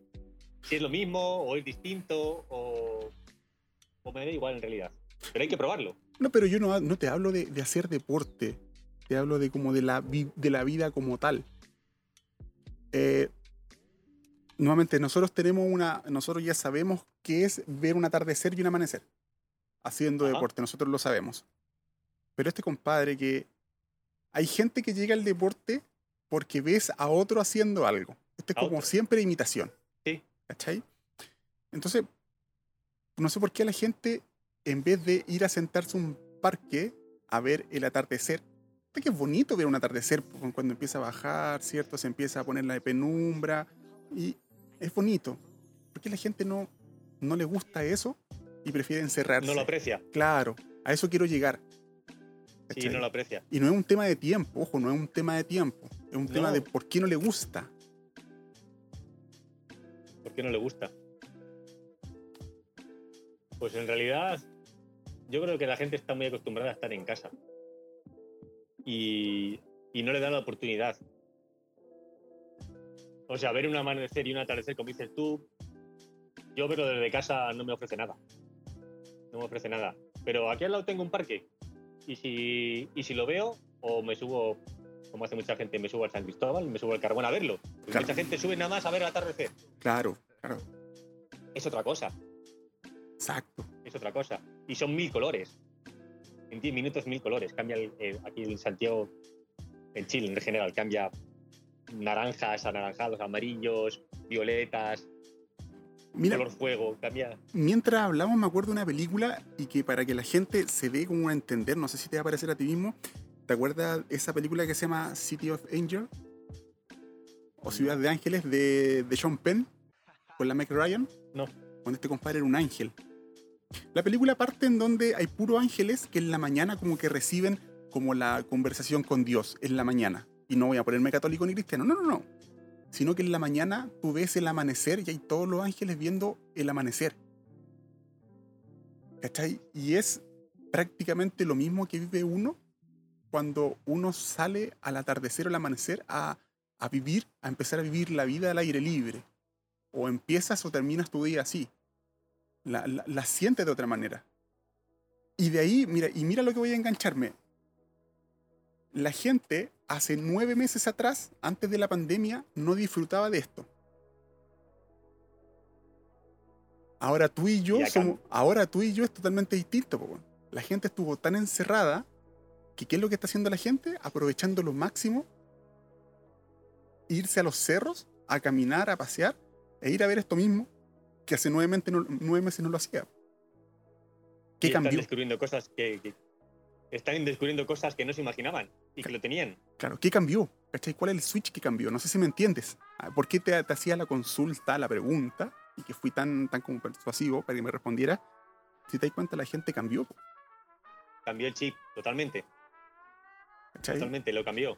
Si es lo mismo, o es distinto, o, o me da igual en realidad. Pero hay que probarlo. No, pero yo no, no te hablo de, de hacer deporte. Te hablo de como de la, vi- de la vida como tal. Eh, nuevamente, nosotros tenemos una. Nosotros ya sabemos qué es ver un atardecer y un amanecer. Haciendo Ajá. deporte, nosotros lo sabemos. Pero este compadre que. Hay gente que llega al deporte porque ves a otro haciendo algo. Esto es A como otro. siempre imitación. ¿Cachai? Entonces, no sé por qué la gente, en vez de ir a sentarse a un parque a ver el atardecer, que es bonito ver un atardecer cu- cuando empieza a bajar, ¿cierto? Se empieza a poner la penumbra y es bonito. ¿Por qué la gente no, no le gusta eso y prefiere encerrarse? No lo aprecia. Claro, a eso quiero llegar. Sí, no lo aprecia. Y no es un tema de tiempo, ojo, no es un tema de tiempo, es un tema de por qué no le gusta. ¿Por qué no le gusta? Pues en realidad, yo creo que la gente está muy acostumbrada a estar en casa. Y, y no le dan la oportunidad. O sea, ver un amanecer y un atardecer, como dices tú, yo verlo desde casa no me ofrece nada. No me ofrece nada. Pero aquí al lado tengo un parque. Y si, y si lo veo, o me subo, como hace mucha gente, me subo al San Cristóbal, me subo al Carbón a verlo. Claro. Mucha gente sube nada más a ver el atardecer. Claro, claro, Es otra cosa. exacto. es otra cosa. Y son mil colores. En 10 minutos, mil colores. Cambia el- eh, aquí en Santiago, en Chile en general, cambia naranjas, anaranjados, amarillos, violetas, Mira, color fuego, cambia. mientras hablamos me acuerdo de una película y que para que la gente se dé como a entender, no sé si te va a parecer a ti mismo, ¿te acuerdas esa película que se llama City of Angel? O Ciudad de Ángeles de, de Sean Penn con la Meg Ryan, No, donde este compadre era un ángel. La película parte en donde hay puros ángeles que en la mañana como que reciben como la conversación con Dios en la mañana. Y no voy a ponerme católico ni cristiano, no, no, no. Sino que en la mañana tú ves el amanecer y hay todos los ángeles viendo el amanecer. ¿Cachai? Y es prácticamente lo mismo que vive uno cuando uno sale al atardecer o al amanecer a, a vivir, a empezar a vivir la vida al aire libre. O empiezas o terminas tu día así. La, la, la sientes de otra manera. Y de ahí, mira, y mira lo que voy a engancharme. La gente hace nueve meses atrás, antes de la pandemia, no disfrutaba de esto. Ahora tú y yo Y somos, ahora tú y yo es totalmente distinto. po. La gente estuvo tan encerrada que ¿qué es lo que está haciendo la gente? Aprovechando lo máximo, irse a los cerros, a caminar, a pasear, e ir a ver esto mismo, que hace nueve, mente no- nueve meses no lo hacía. ¿Qué y están cambió? descubriendo cosas que, que- están descubriendo cosas que no se imaginaban y que lo tenían. Claro, ¿qué cambió? ¿Cachai? ¿Cuál es el switch que cambió? No sé si me entiendes. Ah, ¿Por qué te, te hacía la consulta, la pregunta, y que fui tan, tan como persuasivo para que me respondiera? Si te das cuenta, la gente cambió. Cambió el chip totalmente. Totalmente, lo cambió.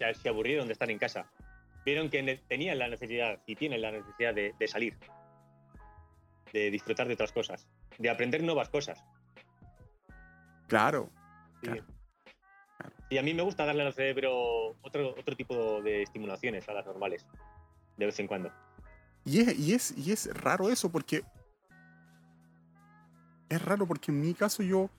Ya se aburrieron de estar en casa. Vieron que tenían la necesidad y tienen la necesidad de, de salir, de disfrutar de otras cosas, de aprender nuevas cosas. Claro. Sí. Claro, claro. Y a mí me gusta darle al cerebro otro, otro tipo de estimulaciones a las normales, de vez en cuando. Y es, y, es, y es raro eso porque. Es raro porque en mi caso yo.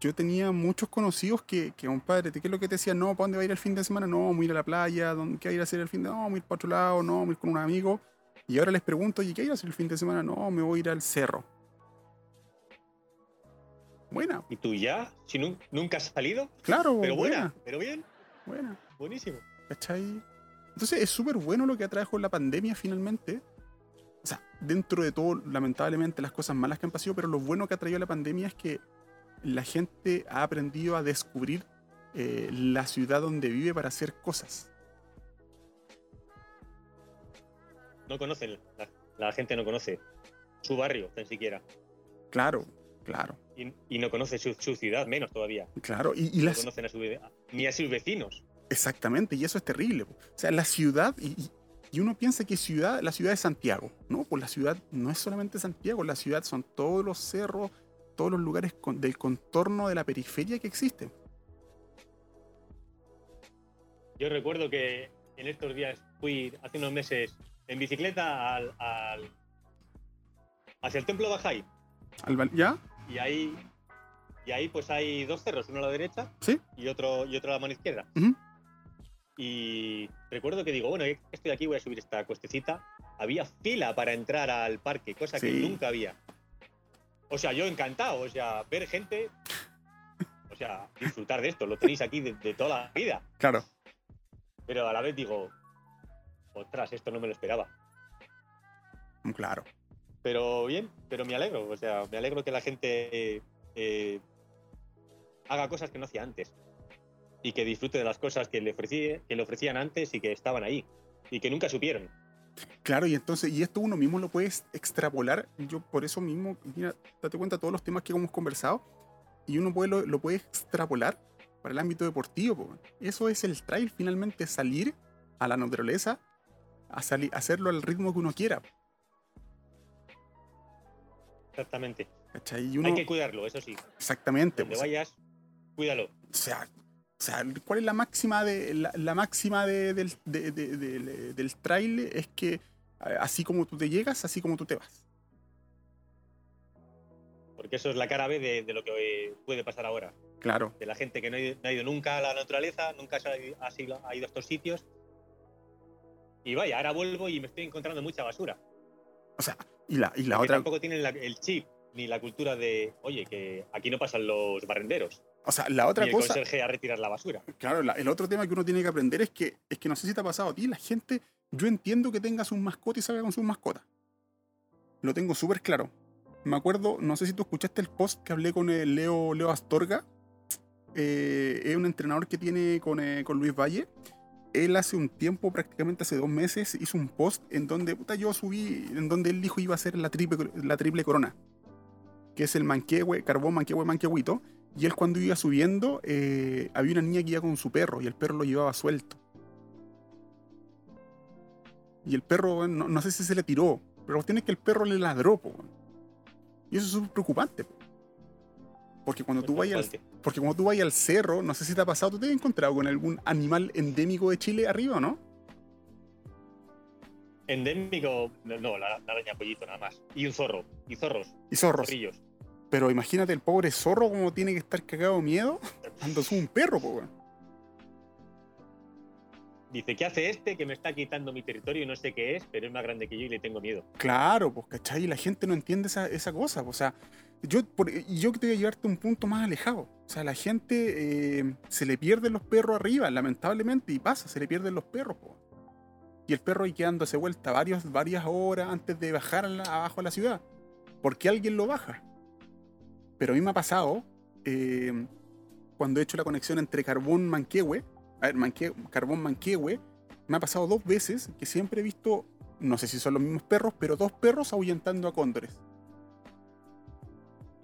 Yo tenía muchos conocidos que, que compadre, ¿qué es lo que te decían? No, ¿para dónde va a ir el fin de semana? No, vamos a ir a la playa, ¿dónde, ¿qué va a ir a hacer el fin de semana? No, vamos a ir para otro lado, no, vamos a ir con un amigo. Y ahora les pregunto, ¿y qué ir a hacer el fin de semana? No, me voy a ir al cerro. Buena, ¿Y tú ya? Si nun- nunca has salido, claro, pero buena, buena, pero bien, buena. buenísimo. ¿Cachai? Entonces es súper bueno lo que atrajo la pandemia finalmente. O sea, dentro de todo, lamentablemente, las cosas malas que han pasado, pero lo bueno que ha traído la pandemia es que la gente ha aprendido a descubrir eh, la ciudad donde vive para hacer cosas. No conocen, la, la gente no conoce su barrio, tan siquiera. Claro, claro, Y, y no conoce su, su ciudad, menos todavía. claro. Y, y No las, conocen a su, ni a sus vecinos. Exactamente, y eso es terrible. po. O sea, la ciudad, y, y- y uno piensa que ciudad, la ciudad es Santiago. No, pues la ciudad no es solamente Santiago, la ciudad son todos los cerros, todos los lugares con- del contorno de la periferia que existen. Yo recuerdo que en estos días fui hace unos meses en bicicleta al, al- hacia el templo Bajay Al val- ¿Ya? y ahí y ahí pues hay dos cerros, uno a la derecha Sí. y otro y otro a la mano izquierda. Y recuerdo que digo, bueno, estoy aquí, voy a subir esta cuestecita. Había fila para entrar al parque, cosa que nunca había. O sea, yo encantado, o sea, ver gente, o sea, disfrutar de esto, lo tenéis aquí de, de toda la vida. Claro. Pero a la vez digo, ostras, esto no me lo esperaba. Mm, Claro. Pero bien, pero me alegro, o sea, me alegro que la gente eh, haga cosas que no hacía antes y que disfrute de las cosas que le, ofrecí, que le ofrecían antes y que estaban ahí y que nunca supieron. Claro, y entonces, y esto uno mismo lo puedes extrapolar. Yo por eso mismo, mira, date cuenta de todos los temas que hemos conversado, y uno puede, lo, lo puede extrapolar para el ámbito deportivo. po. Eso es el trail, finalmente, salir a la naturaleza, a salir, hacerlo al ritmo que uno quiera. Exactamente. uno, Hay que cuidarlo, eso sí. exactamente. Donde pues, vayas, cuídalo. o sea, o sea, ¿cuál es la máxima de la, la máxima de- del, de- de- de- del trail? Es que así como tú te llegas, así como tú te vas. Porque eso es la cara B de, lo que puede pasar ahora. Claro. De la gente que no ha ido, no ha ido nunca a la naturaleza, nunca se ha, ido- ha sido- ha ido a estos sitios. Y vaya, ahora vuelvo y me estoy encontrando mucha basura. O sea, y la, y la otra. tampoco tienen la- el chip ni la cultura de, oye, que aquí no pasan los barrenderos. O sea, la otra ni el cosa. conserje a retirar la basura. Claro, la- el otro tema que uno tiene que aprender es que, es que no sé si te ha pasado a ti, la gente, yo entiendo que tenga sus mascotas y salga con sus mascotas. Lo tengo súper claro. Me acuerdo, no sé si tú escuchaste el post que hablé con el Leo, Leo Astorga. eh, es un entrenador que tiene con, eh, con Luis Valle. Él hace un tiempo, prácticamente hace dos meses, hizo un post en donde puta, yo subí, en donde él dijo iba a hacer la triple, la triple corona. Que es el manquehue, carbón, manquehue, manquehuito. Y él cuando iba subiendo, eh, había una niña que iba con su perro y el perro lo llevaba suelto. Y el perro, no, no sé si se le tiró, pero la cuestión es que el perro le ladró. po. Y eso es súper preocupante. po. Porque cuando tú vayas al, porque cuando tú vayas al cerro, no sé si te ha pasado, tú te has encontrado con algún animal endémico de Chile arriba, ¿o ¿no? Endémico, no, no, la, la araña pollito nada más. Y un zorro, y zorros, Y zorros. zorrillos. Pero imagínate el pobre zorro como tiene que estar cagado de miedo cuando sube un perro, po. Dice, ¿qué hace este que me está quitando mi territorio? No sé qué es, pero es más grande que yo y le tengo miedo. Claro, pues, ¿cachai? Y la gente no entiende esa, esa cosa. pues, O sea, yo, por- y yo te voy a llevarte a un punto más alejado. O sea, la gente eh, se le pierden los perros arriba, lamentablemente, y pasa, se le pierden los perros. po. Y el perro ahí quedándose vuelta varios, varias horas antes de bajar abajo a la ciudad. Porque alguien lo baja. Pero a mí me ha pasado, eh, cuando he hecho la conexión entre Carbón Manquehue, A ver, Manque- Carbón Manquehue, me ha pasado dos veces que siempre he visto, no sé si son los mismos perros, pero dos perros ahuyentando a cóndores.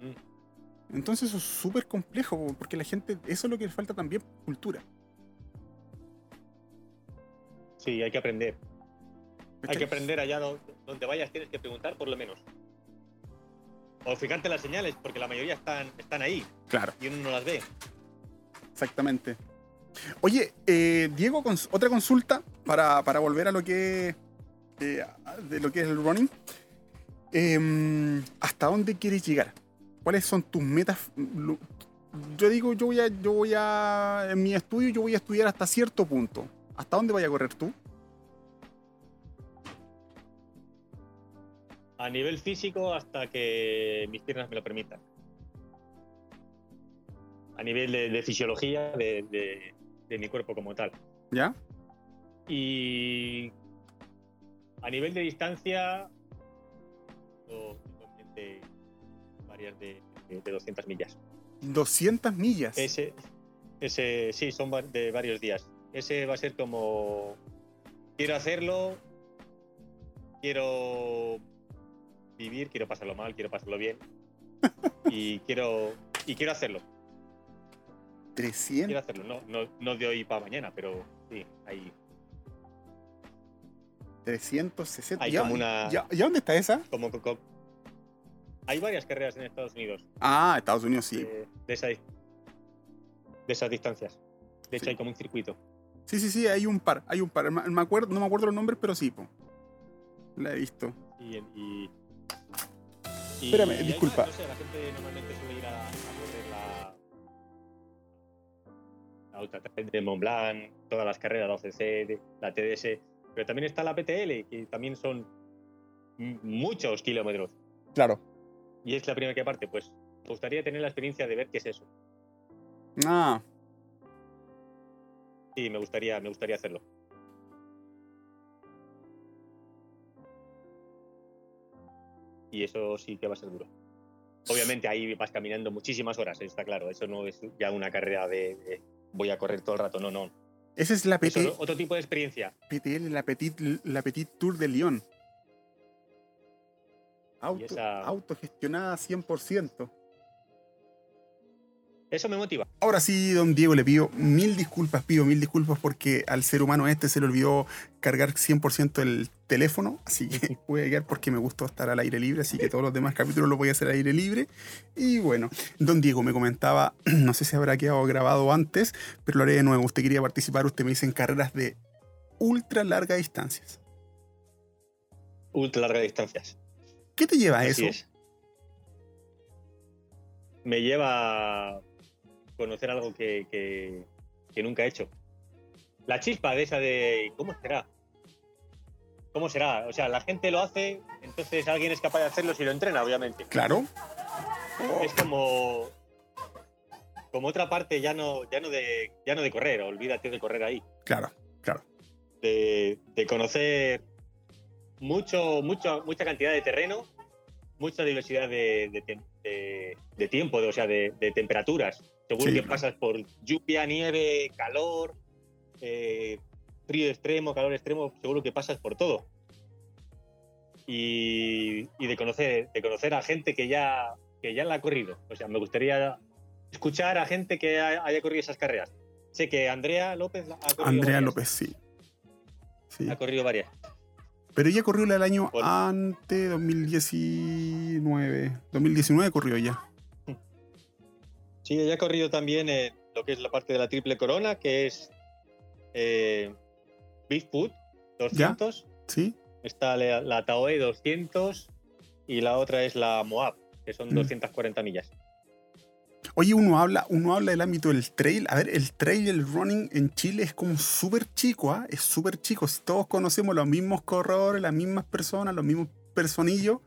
Mm. Entonces eso es súper complejo, po, porque la gente, eso es lo que le falta también, cultura. Sí, hay que aprender. Hay que aprender allá do- donde vayas, tienes que preguntar por lo menos. O fijarte las señales, porque la mayoría están, están ahí Claro, y uno no las ve. exactamente. Oye, eh, Diego, cons- otra consulta para, para volver a lo que eh, de lo que es el running. Em, ¿Hasta dónde quieres llegar? ¿Cuáles son tus metas? Yo digo, yo voy a, yo voy a, en mi estudio, yo voy a estudiar hasta cierto punto. ¿Hasta dónde vaya a correr tú? A nivel físico, hasta que mis piernas me lo permitan. A nivel de, de fisiología de, de- de mi cuerpo como tal. ¿Ya? Y a nivel de distancia, o- de varias de, de- de 200 millas. 200 millas. Ese, ese, sí, son de varios días. Ese va a ser como, quiero hacerlo, quiero vivir, quiero pasarlo mal, quiero pasarlo bien. y quiero, y quiero hacerlo, 300. quiero hacerlo. No, no, no de hoy para mañana, pero sí, ahí. 360. Hay ¿Ya, como una- ya- ya dónde está esa? Como, co- hay varias carreras en Estados Unidos Ah, Estados Unidos sí. de, de esa de esas distancias. De hecho, Sí. hay como un circuito. Sí, sí, sí, hay un par, hay un par. Me acuerdo, no me acuerdo los nombres, pero sí, po. La he visto. Y, y, y- Espérame, hay disculpa. no sé, la gente normalmente suele ir a, a correr la, la de Mont Blanc, todas las carreras, la OCC, la TDS, pero también está la PTL, que también son muchos kilómetros. Claro. Y es la primera que parte, pues me gustaría tener la experiencia de ver qué es eso. Ah, Sí, me gustaría, me gustaría hacerlo. Y eso sí que va a ser duro. Obviamente ahí vas caminando muchísimas horas, está claro. Eso no es ya una carrera de, de voy a correr todo el rato, no, no. esa es la PT, otro tipo de experiencia. PTL, la Petit, la Petit Tour de Lyon. Auto, esa- Autogestionada 100%. Eso me motiva. Ahora sí, don Diego, le pido mil disculpas, pido mil disculpas porque al ser humano este se le olvidó cargar 100% el teléfono, así que voy a llegar porque me gustó estar al aire libre, así que todos los demás capítulos los voy a hacer al aire libre. Y bueno, don Diego me comentaba, no sé si habrá quedado grabado antes, pero lo haré de nuevo. Usted quería participar, usted me dice en carreras de ultra largas distancias. Ultra largas distancias. ¿Qué te lleva a Así eso? es. Me lleva conocer algo que, que- que nunca he hecho. La chispa de esa de ¿cómo será? ¿Cómo será? O sea, la gente lo hace, entonces alguien es capaz de hacerlo si lo entrena, obviamente. Claro. Oh, Es como como otra parte ya no ya no de ya no de correr, olvídate de correr ahí, claro, claro. de, de conocer mucho mucho mucha cantidad de terreno, mucha diversidad de, de de- tiempo, de, o sea, de temperaturas. Seguro Sí, que claro. pasas por lluvia, nieve, calor, eh, frío extremo, calor extremo, seguro que pasas por todo. Y, y de conocer de conocer a gente que ya que ya la ha corrido. O sea, me gustaría escuchar a gente que ha- haya corrido esas carreras. Sé que Andrea López ha corrido Andrea varias. López, sí. Sí. Ha corrido varias. Pero ella corrió el año Por- antes, 2019. 2019 corrió ya. Sí, ella ha corrido también en lo que es la parte de la triple corona, que es eh, Bigfoot 200. ¿Sí? Está la, la Taoe 200 y la otra es la Moab, que son Mm. 240 millas. Oye, uno habla, uno habla del ámbito del trail. A ver, el trail, el running en Chile es como súper chico, ¿ah? Es súper chico. Si todos conocemos los mismos corredores, las mismas personas, los mismos personillos,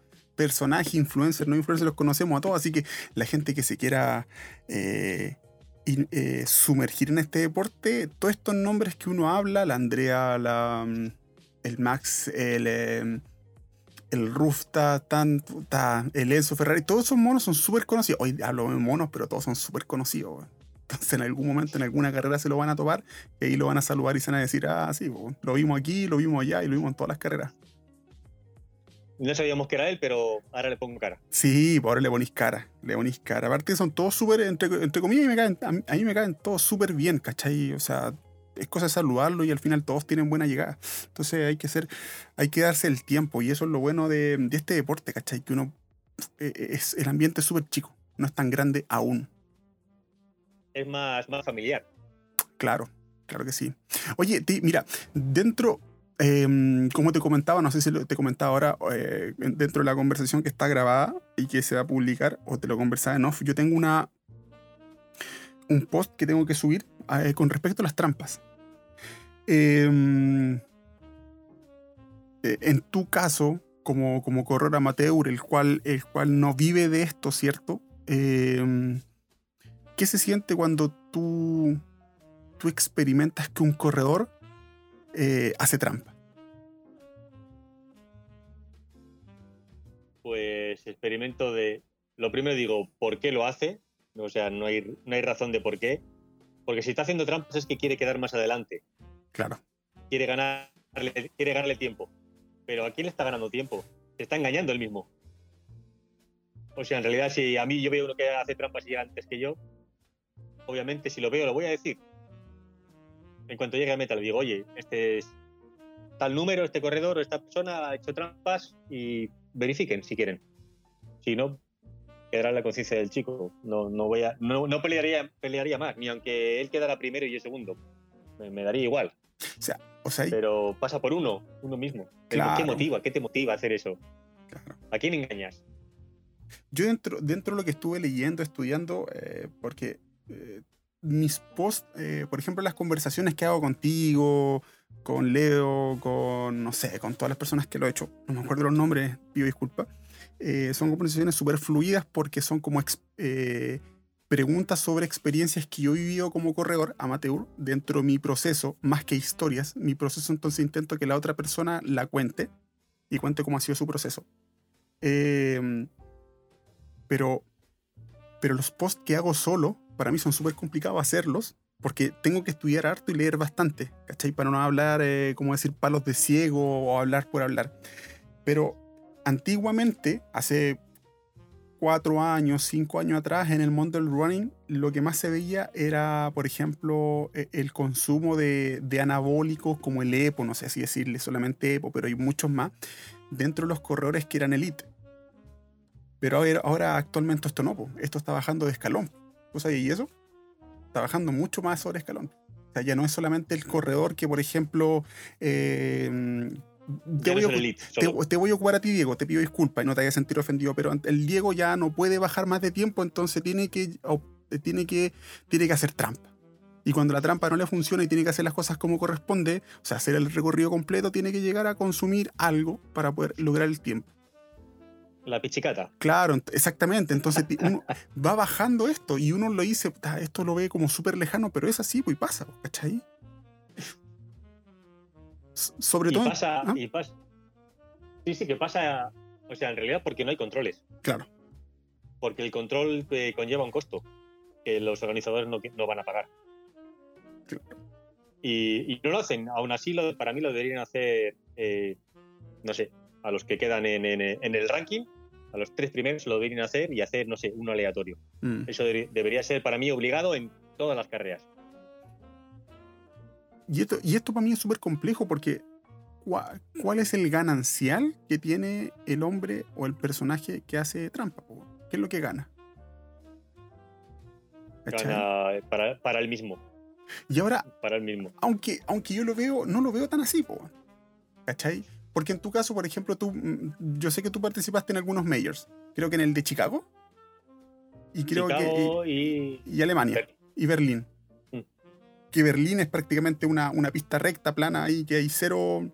personajes, influencers, no influencers, los conocemos a todos. Así que la gente que se quiera eh, eh, sumergir en este deporte, todos estos nombres que uno habla, la Andrea, la, mm, el Max, el, eh, el Rufta, tan, ta- el Enzo Ferrari, todos esos monos son súper conocidos. Hoy hablo de monos, pero todos son súper conocidos. Entonces en algún momento, en alguna carrera se lo van a topar y lo van a saludar y se van a decir, ah, sí, lo vimos aquí, lo vimos allá y lo vimos en todas las carreras. No sabíamos que era él, pero ahora le pongo cara. Sí, ahora le ponís cara, le ponís cara. Aparte son todos súper, entre, entre comillas, me caen, a, mí, a mí me caen todos súper bien, ¿cachai? O sea, es cosa de saludarlo y al final todos tienen buena llegada. Entonces hay que ser, hay que darse el tiempo y eso es lo bueno de, de este deporte, ¿cachai? Que uno, eh, es, el ambiente es súper chico, no es tan grande aún. Es más, más familiar. Claro, claro que sí. Oye, ti, mira, dentro, eh, como te comentaba, no sé si te comentaba ahora, eh, dentro de la conversación que está grabada y que se va a publicar, o te lo conversaba en off, yo tengo una un post que tengo que subir eh, con respecto a las trampas. Eh, eh, en tu caso, como, como corredor amateur, el cual, el cual no vive de esto, ¿cierto? Eh, ¿Qué se siente cuando tú, tú experimentas que un corredor hace trampa? Pues experimento de. Lo primero digo, ¿por qué lo hace? O sea, no hay, no hay razón de por qué. Porque si está haciendo trampas es que quiere quedar más adelante. Claro. Quiere ganarle, quiere ganarle tiempo. Pero ¿a quién le está ganando tiempo? Se está engañando él mismo. O sea, en realidad, si a mí yo veo uno que hace trampas y llega antes que yo, obviamente si lo veo lo voy a decir. En cuanto llegue a meta le digo, oye, este es tal número, este corredor o esta persona ha hecho trampas y verifiquen si quieren. Si no, quedará la conciencia del chico. No, no voy a, no, no pelearía, pelearía más, ni aunque él quedara primero y yo segundo. Me, me daría igual. O sea, hay- Pero pasa por uno, uno mismo. Claro. ¿Qué motiva? ¿Qué te motiva a hacer eso? claro. ¿A quién engañas? yo dentro, dentro de lo que estuve leyendo, estudiando, eh, porque eh, mis posts, eh, por ejemplo, las conversaciones que hago contigo, con Leo, con, no sé, con todas las personas que lo he hecho, no me acuerdo los nombres, pido disculpas, eh, son conversaciones súper fluidas porque son como eh, preguntas sobre experiencias que yo he vivido como corredor amateur dentro de mi proceso, más que historias. Mi proceso entonces intento que la otra persona la cuente y cuente cómo ha sido su proceso. Eh, pero, pero los posts que hago solo, para mí son súper complicados hacerlos, porque tengo que estudiar harto y leer bastante, ¿cachai? Para no hablar, eh, como decir, palos de ciego o hablar por hablar. Pero antiguamente, hace cuatro años, cinco años atrás, en el mundo del running, lo que más se veía era, por ejemplo, e- el consumo de, de anabólicos como el EPO, no sé si decirle solamente EPO, pero hay muchos más, dentro de los corredores que eran elite. Pero ahora, ahora actualmente esto no, po. esto está bajando de escalón. ¿Tú sabes y eso? Está bajando mucho más sobre escalón. O sea, ya no es solamente el corredor que, por ejemplo, eh, te, voy a, elite, te, solo. te voy a ocupar a ti, Diego, te pido disculpas y no te vayas a sentir ofendido, pero el Diego ya no puede bajar más de tiempo, entonces tiene que, o- tiene que, tiene que hacer trampa. Y cuando la trampa no le funciona y tiene que hacer las cosas como corresponde, o sea, hacer el recorrido completo, tiene que llegar a consumir algo para poder lograr el tiempo. La pichicata. Claro, ent- exactamente. Entonces uno va bajando esto y uno lo dice, "Puta, esto lo ve como súper lejano, pero es así, pues y pasa, pues, ¿cachai? Sobre Y todo. pasa, ¿ah? y pasa. Sí, sí, que pasa. O sea, en realidad porque no hay controles. Claro, Porque el control eh, conlleva un costo que los organizadores no, no van a pagar. Claro. Y, y no lo hacen. Aún así, lo, para mí lo deberían hacer, eh, no sé, a los que quedan en, en- en el ranking, a los tres primeros lo deberían hacer y hacer, no sé, uno aleatorio. Mm. Eso debería- debería ser para mí obligado en todas las carreras. Y esto, y esto para mí es súper complejo porque ¿cuál, cuál es el ganancial que tiene el hombre o el personaje que hace trampa? ¿Qué es lo que. Gana eh, para, para el mismo. Y ahora, Para el mismo. aunque, aunque yo lo veo, no lo veo tan así, po, ¿cachai? Porque en tu caso, por ejemplo, tú, mm, yo sé que tú participaste en algunos majors, creo que en el de Chicago, y creo Chicago que y, y, y Alemania, y Berlín. Mm. Que Berlín es prácticamente una, una pista recta, plana, ahí que hay cero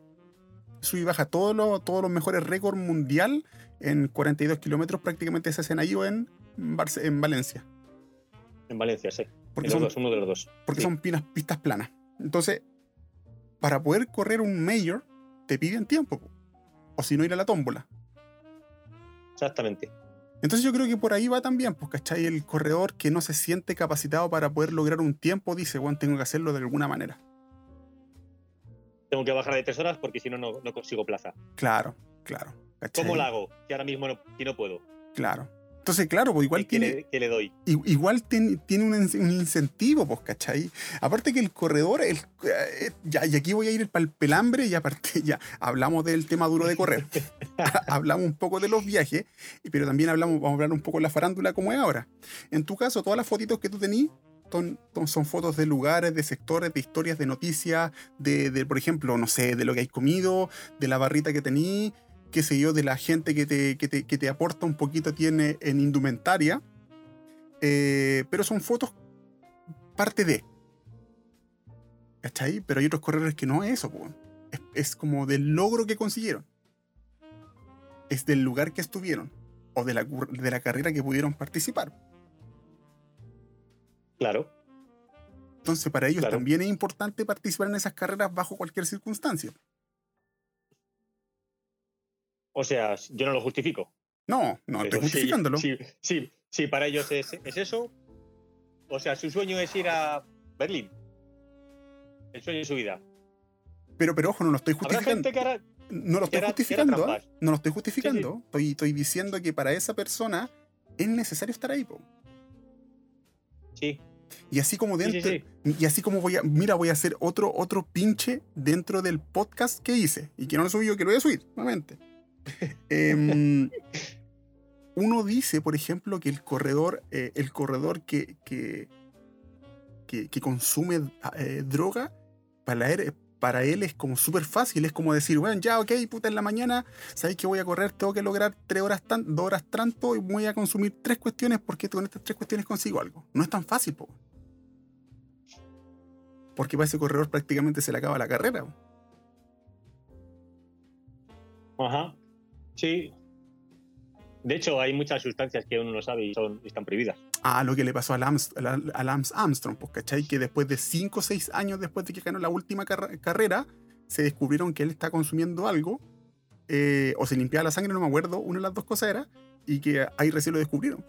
sub y baja. Todos los, todos los mejores récords mundial en 42 kilómetros prácticamente se hacen ahí o en, Barce- en Valencia. en Valencia, sí. Porque son dos, uno de los dos. porque Sí. son pinas- pistas planas. Entonces, para poder correr un mayor, te piden tiempo. po. O si no, ir a la tómbola. Exactamente. Entonces yo creo que por ahí va también, pues, ¿cachai? El corredor que no se siente capacitado para poder lograr un tiempo dice, bueno, tengo que hacerlo de alguna manera. Tengo que bajar de tres horas porque si no, no no consigo plaza. Claro, claro. ¿cachai? ¿Cómo lo hago? Si ahora mismo no, si no puedo. Claro. Entonces, claro, pues igual ¿Qué, tiene, le, qué le doy? Igual ten- tiene un, un incentivo, pues, ¿cachai? Aparte que el corredor, el, eh, ya, y aquí voy a ir para el pelambre y aparte ya hablamos del tema duro de correr. hablamos un poco de los viajes, pero también hablamos, vamos a hablar un poco de la farándula como es ahora. En tu caso, todas las fotitos que tú tenís son, son- son fotos de lugares, de sectores, de historias, de noticias, de, de, por ejemplo, no sé, de lo que hay comido, de la barrita que tení, qué sé yo, de la gente que te, que te, que te aporta un poquito tiene en indumentaria. Eh, pero son fotos parte de. ¿Cachai? Pero hay otros corredores que no es eso, es, es como del logro que consiguieron. Es del lugar que estuvieron. O de la, de la carrera que pudieron participar. Claro. Entonces, para ellos Claro. también es importante participar en esas carreras bajo cualquier circunstancia. O sea, yo no lo justifico. No, no estoy justificándolo. Sí, sí, sí, para ellos es, es eso. O sea, su sueño es ir a Berlín. El sueño de su vida. Pero, pero ojo, no lo estoy justificando. hará. No lo estoy justificando. No lo estoy justificando. Estoy, estoy diciendo que para esa persona es necesario estar ahí, po. Sí, Y así como dentro, sí, sí. y así como voy a, mira, voy a hacer otro, otro pinche dentro del podcast que hice y que no lo subí yo, que lo voy a subir, nuevamente. Em, uno dice, por ejemplo, que el corredor, eh, el corredor que, consume eh, droga, para él, es como súper fácil, es como decir, bueno, ya, ok, puta, en la mañana, sabéis que voy a correr, tengo que lograr tres horas, dos horas tanto y voy a consumir tres cuestiones porque con estas tres cuestiones consigo algo. No es tan fácil, po. Porque para ese corredor prácticamente se le acaba la carrera. Ajá. Sí. De hecho, hay muchas sustancias que uno no sabe y son, están prohibidas. Ah, lo que le pasó a Lance, a Armstrong, pues, ¿cachai? Que después de 5 o 6 años después de que ganó la última carre- carrera, se descubrieron que él está consumiendo algo, eh, o se limpiaba la sangre, no me acuerdo, una de las dos cosas era, y que ahí recién lo descubrieron.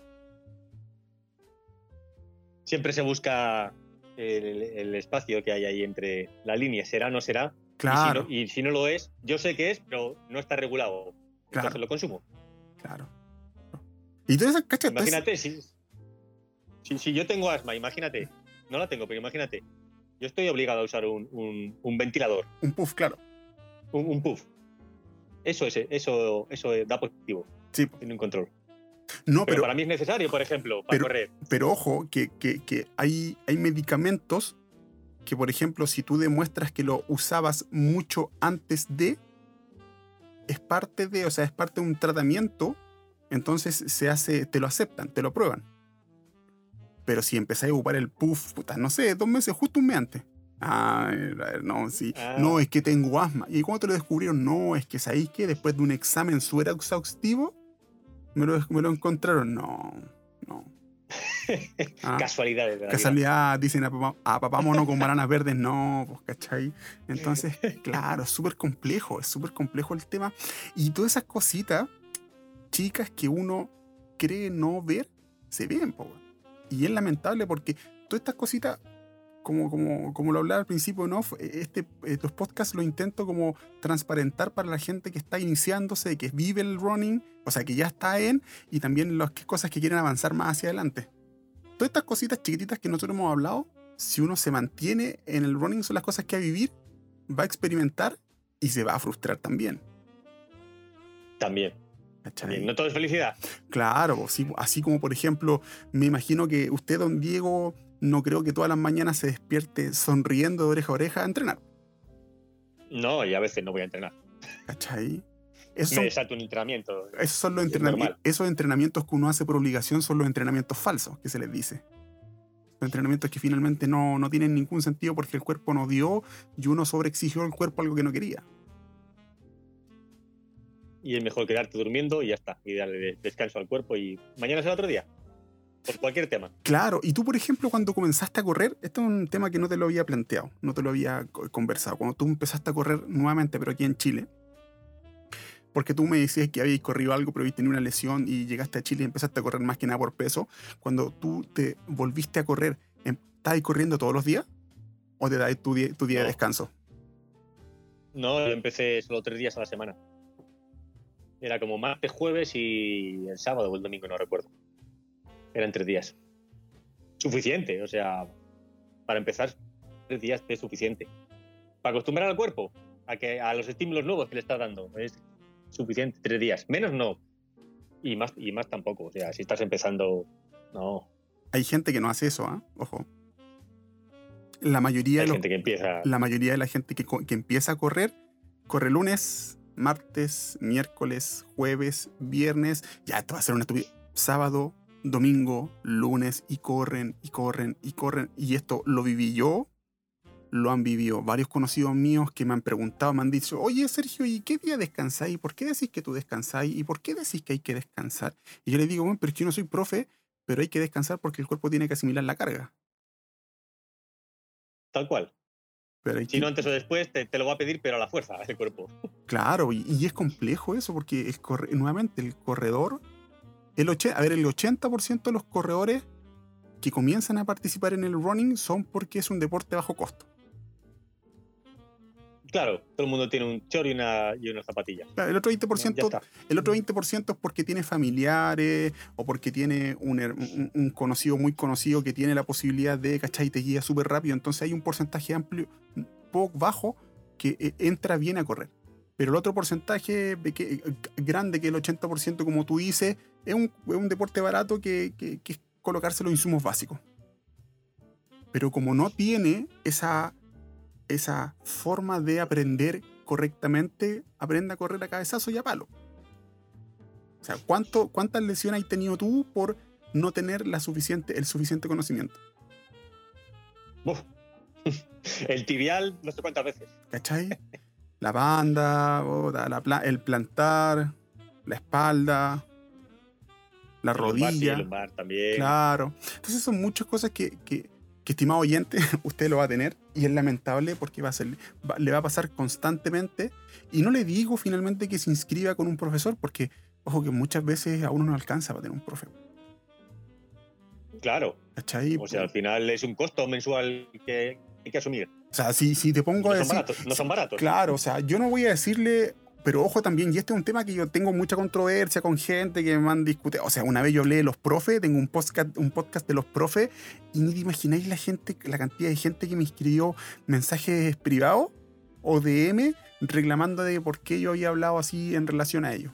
Siempre se busca el, el espacio que hay ahí entre la línea, será o no será. Claro, Y, si no, y si no lo es, yo sé que es, pero no está regulado. Claro, Entonces lo consumo. claro. Y esas- Imagínate, si, si, si yo tengo asma, imagínate. No la tengo, pero imagínate. Yo estoy obligado a usar un, un- un ventilador, un puff, claro. un, un puff. Eso es, eso, eso da positivo. Sí. Tiene un control. No, Pero, pero, para mí es necesario, por ejemplo, para pero- correr. pero ojo, que, que- que hay, hay medicamentos que, por ejemplo, si tú demuestras que lo usabas mucho antes de, es parte de, o sea, es parte de un tratamiento, entonces se hace, te lo aceptan, te lo aprueban. Pero si empezáis a ocupar el puff, puta, no sé, dos meses, justo un mes antes. Ah, no, sí. Ah. No, es que tengo asma. ¿Y cuando te lo descubrieron? No, es que sabéis que después de un examen súper exhaustivo, me lo, me lo encontraron. No, no. Ah, Casualidades de casualidad, dicen a papá, a papá mono con bananas verdes, no, pues, ¿cachai? Entonces, claro, es súper complejo, es súper complejo el tema. Y todas esas cositas, chicas que uno cree no ver, se ven, po. Y es lamentable porque todas estas cositas, como, como, como lo hablaba al principio, ¿no? Este, estos podcasts lo intento como transparentar para la gente que está iniciándose, que vive el running, o sea, que ya está en, y también las cosas que quieren avanzar más hacia adelante. Todas estas cositas chiquititas que nosotros hemos hablado, si uno se mantiene en el running, son las cosas que va a vivir, va a experimentar y se va a frustrar también. También. ¿cachai? No todo es felicidad. Claro, pues, sí, así como por ejemplo, me imagino que usted, don Diego, no creo que todas las mañanas se despierte sonriendo de oreja a oreja a entrenar. No, y a veces no voy a entrenar. ¿Cachai? Esos Me desato un entrenamiento. esos son los entrenamientos. normal. Esos entrenamientos que uno hace por obligación son los entrenamientos falsos, que se les dice. Son entrenamientos que finalmente no, no tienen ningún sentido porque el cuerpo no dio y uno sobreexigió al cuerpo algo que no quería. Y es mejor quedarte durmiendo y ya está. Y darle de- descanso al cuerpo y mañana será otro día. Por cualquier tema. Claro, y tú, por ejemplo, cuando comenzaste a correr, esto es un tema que no te lo había planteado, no te lo había co- conversado. Cuando tú empezaste a correr nuevamente, pero aquí en Chile, porque tú me decías que habías corrido algo, pero habías tenido una lesión y llegaste a Chile y empezaste a correr más que nada por peso. Cuando tú te volviste a correr, ¿estás corriendo todos los días? ¿O te das tu, día, tu día de descanso? No, yo empecé solo tres días a la semana. Era como martes, jueves y el sábado o el domingo, no recuerdo. Eran tres días. Suficiente, o sea, para empezar, tres días es suficiente. Para acostumbrar al cuerpo a, que, a los estímulos nuevos que le estás dando, es suficiente tres días. Menos no. Y más, y más tampoco. O sea, si estás empezando, no. Hay gente que no hace eso, ¿ah? Ojo. La mayoría, Hay de los- gente que empieza. la mayoría de la gente que, que empieza a correr, corre lunes, martes, miércoles, jueves, viernes. Ya, esto va a ser una estupidez. Sábado, domingo, lunes, y corren, y corren, y corren. Y esto lo viví yo, lo han vivido varios conocidos míos que me han preguntado, me han dicho, oye Sergio, ¿y qué día descansáis? ¿Y por qué decís que tú descansáis? ¿Y por qué decís que hay que descansar? Y yo les digo, bueno, pero es que yo no soy profe, pero hay que descansar porque el cuerpo tiene que asimilar la carga. Tal cual. Pero Si que- no, antes o después te, te lo va a pedir, pero a la fuerza, el cuerpo. Claro, y, y es complejo eso porque el corre- nuevamente el corredor, el a ver, el 80% de los corredores que comienzan a participar en el running son porque es un deporte bajo costo. Claro, todo el mundo tiene un chor y una, y una zapatilla. Claro, El otro Ya 20%, está. el otro 20% es porque tiene familiares o porque tiene un, her- un- un conocido muy conocido que tiene la posibilidad de, ¿cachai? Te guía súper rápido. Entonces hay un porcentaje amplio, poco bajo, que eh, entra bien a correr. Pero el otro porcentaje peque- grande, que el 80%, como tú dices, es un, es un deporte barato que, que- que es colocarse los insumos básicos. Pero como no tiene esa, esa forma de aprender correctamente, aprende a correr a cabezazo y a palo. O sea, ¿cuánto, ¿cuántas lesiones has tenido tú por no tener la suficiente, el suficiente conocimiento? El tibial, no sé cuántas veces. ¿Cachai? La banda, puta, la pla- el plantar, la espalda, la El rodilla. el lumbar también. Claro. Entonces son muchas cosas que, que, que, estimado oyente, usted lo va a tener y es lamentable porque va a ser, va- le va a pasar constantemente. Y no le digo finalmente que se inscriba con un profesor porque, ojo, que muchas veces a uno no alcanza para tener un profe. Claro. ¿Cachai? O sea, al final es un costo mensual que hay que asumir. O sea, si, si te pongo No a son decir... baratos. No son baratos. Claro, o sea, yo no voy a decirle, pero ojo también, y este es un tema que yo tengo mucha controversia con gente que me han discutido. O sea, una vez yo hablé de los profes, tengo un podcast, un podcast de los profes, y ni te imagináis la gente, la cantidad de gente que me escribió mensajes privados o DM reclamando de por qué yo había hablado así en relación a ellos.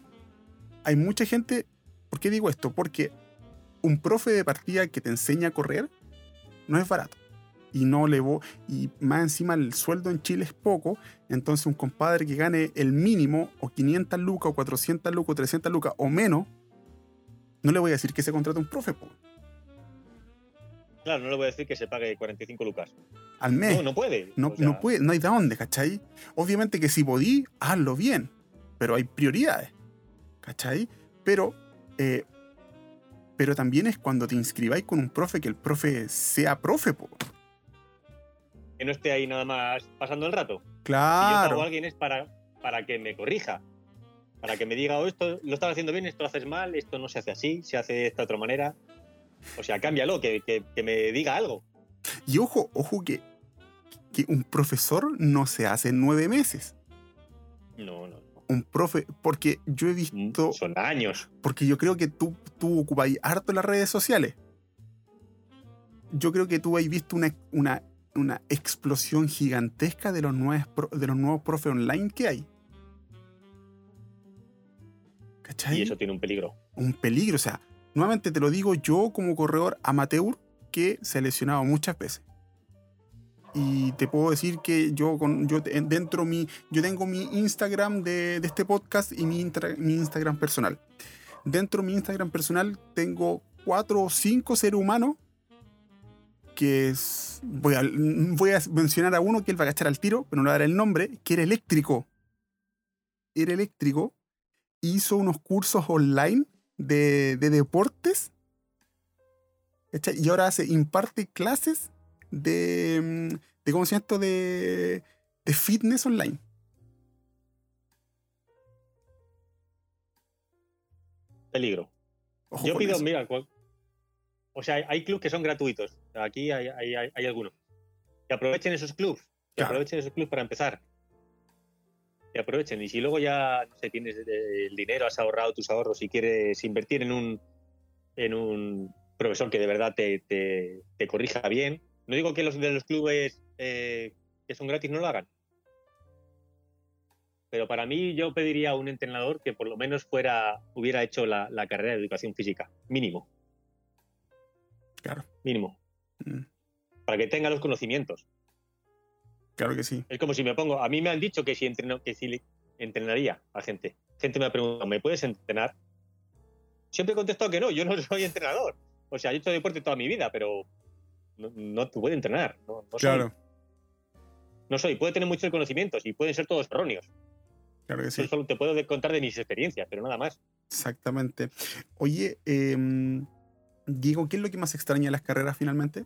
Hay mucha gente, ¿por qué digo esto? Porque un profe de partida que te enseña a correr no es barato y no le y más encima el sueldo en Chile es poco, entonces un compadre que gane el mínimo o 500 lucas o 400 lucas o 300 lucas o menos, no le voy a decir que se contrate un profe po, Claro, no le voy a decir que se pague 45 lucas. al mes. No, no puede. No, O sea, no puede, no hay de dónde, ¿cachai? Obviamente que si podí, hazlo bien, pero hay prioridades, ¿cachai? Pero, eh, pero también es cuando te inscribáis con un profe que el profe sea profe, po. Que no esté ahí nada más pasando el rato. Si yo pago Claro. a alguien es para, para que me corrija. Para que me diga, oh, esto lo estás haciendo bien, esto lo haces mal, esto no se hace así, se hace de esta otra manera. O sea, cámbialo, que, que, que me diga algo. Y ojo, ojo que, que un profesor no se hace en nueve meses. No, no, no. Un profe, porque yo he Mm, visto, Son años. porque yo creo que tú, tú ocupáis harto las redes sociales. Yo creo que tú has visto una, una, una explosión gigantesca de los, nuevos, de los nuevos profes online que hay. ¿Cachai? Y eso tiene un peligro. un peligro. O sea, nuevamente te lo digo yo como corredor amateur que se ha lesionado muchas veces. Y te puedo decir que yo, con, yo dentro mi, yo tengo mi Instagram de, de este podcast y mi, intra- mi Instagram personal. Dentro de mi Instagram personal tengo cuatro o cinco seres humanos que es, voy, a, voy a mencionar a uno que él va a cachar al tiro, pero no le daré el nombre, que era eléctrico. Era eléctrico, hizo unos cursos online de, de deportes ¿cachai? y ahora hace, imparte clases de, de ¿cómo se llama esto? De, de fitness online. peligro. Ojo Yo pido, eso. mira, o sea, hay, hay clubes que son gratuitos. Aquí hay, hay, hay, hay algunos. Que aprovechen esos clubs. Que Claro. aprovechen esos clubs para empezar. Que aprovechen. Y si luego ya no sé, tienes el dinero, has ahorrado tus ahorros y quieres invertir en un, en un profesor que de verdad te, te, te corrija bien. No digo que los de los clubes eh, que son gratis no lo hagan. Pero para mí yo pediría a un entrenador que por lo menos fuera, hubiera hecho la, la carrera de educación física. Mínimo. Claro. Mínimo. Mm, Para que tenga los conocimientos. Claro que sí. Es como si me pongo. A mí me han dicho que si, entreno, que si entrenaría a gente. Gente me ha preguntado, ¿me puedes entrenar? Siempre he contestado que no, yo no soy entrenador. O sea, yo he hecho deporte toda mi vida, pero no, no te puedo entrenar. No, no soy. Claro, No soy. Puede tener muchos conocimientos y pueden ser todos erróneos. claro que sí. solo te puedo contar de mis experiencias, pero nada más. Exactamente. Oye, em, Diego, ¿qué es lo que más extraña de las carreras finalmente?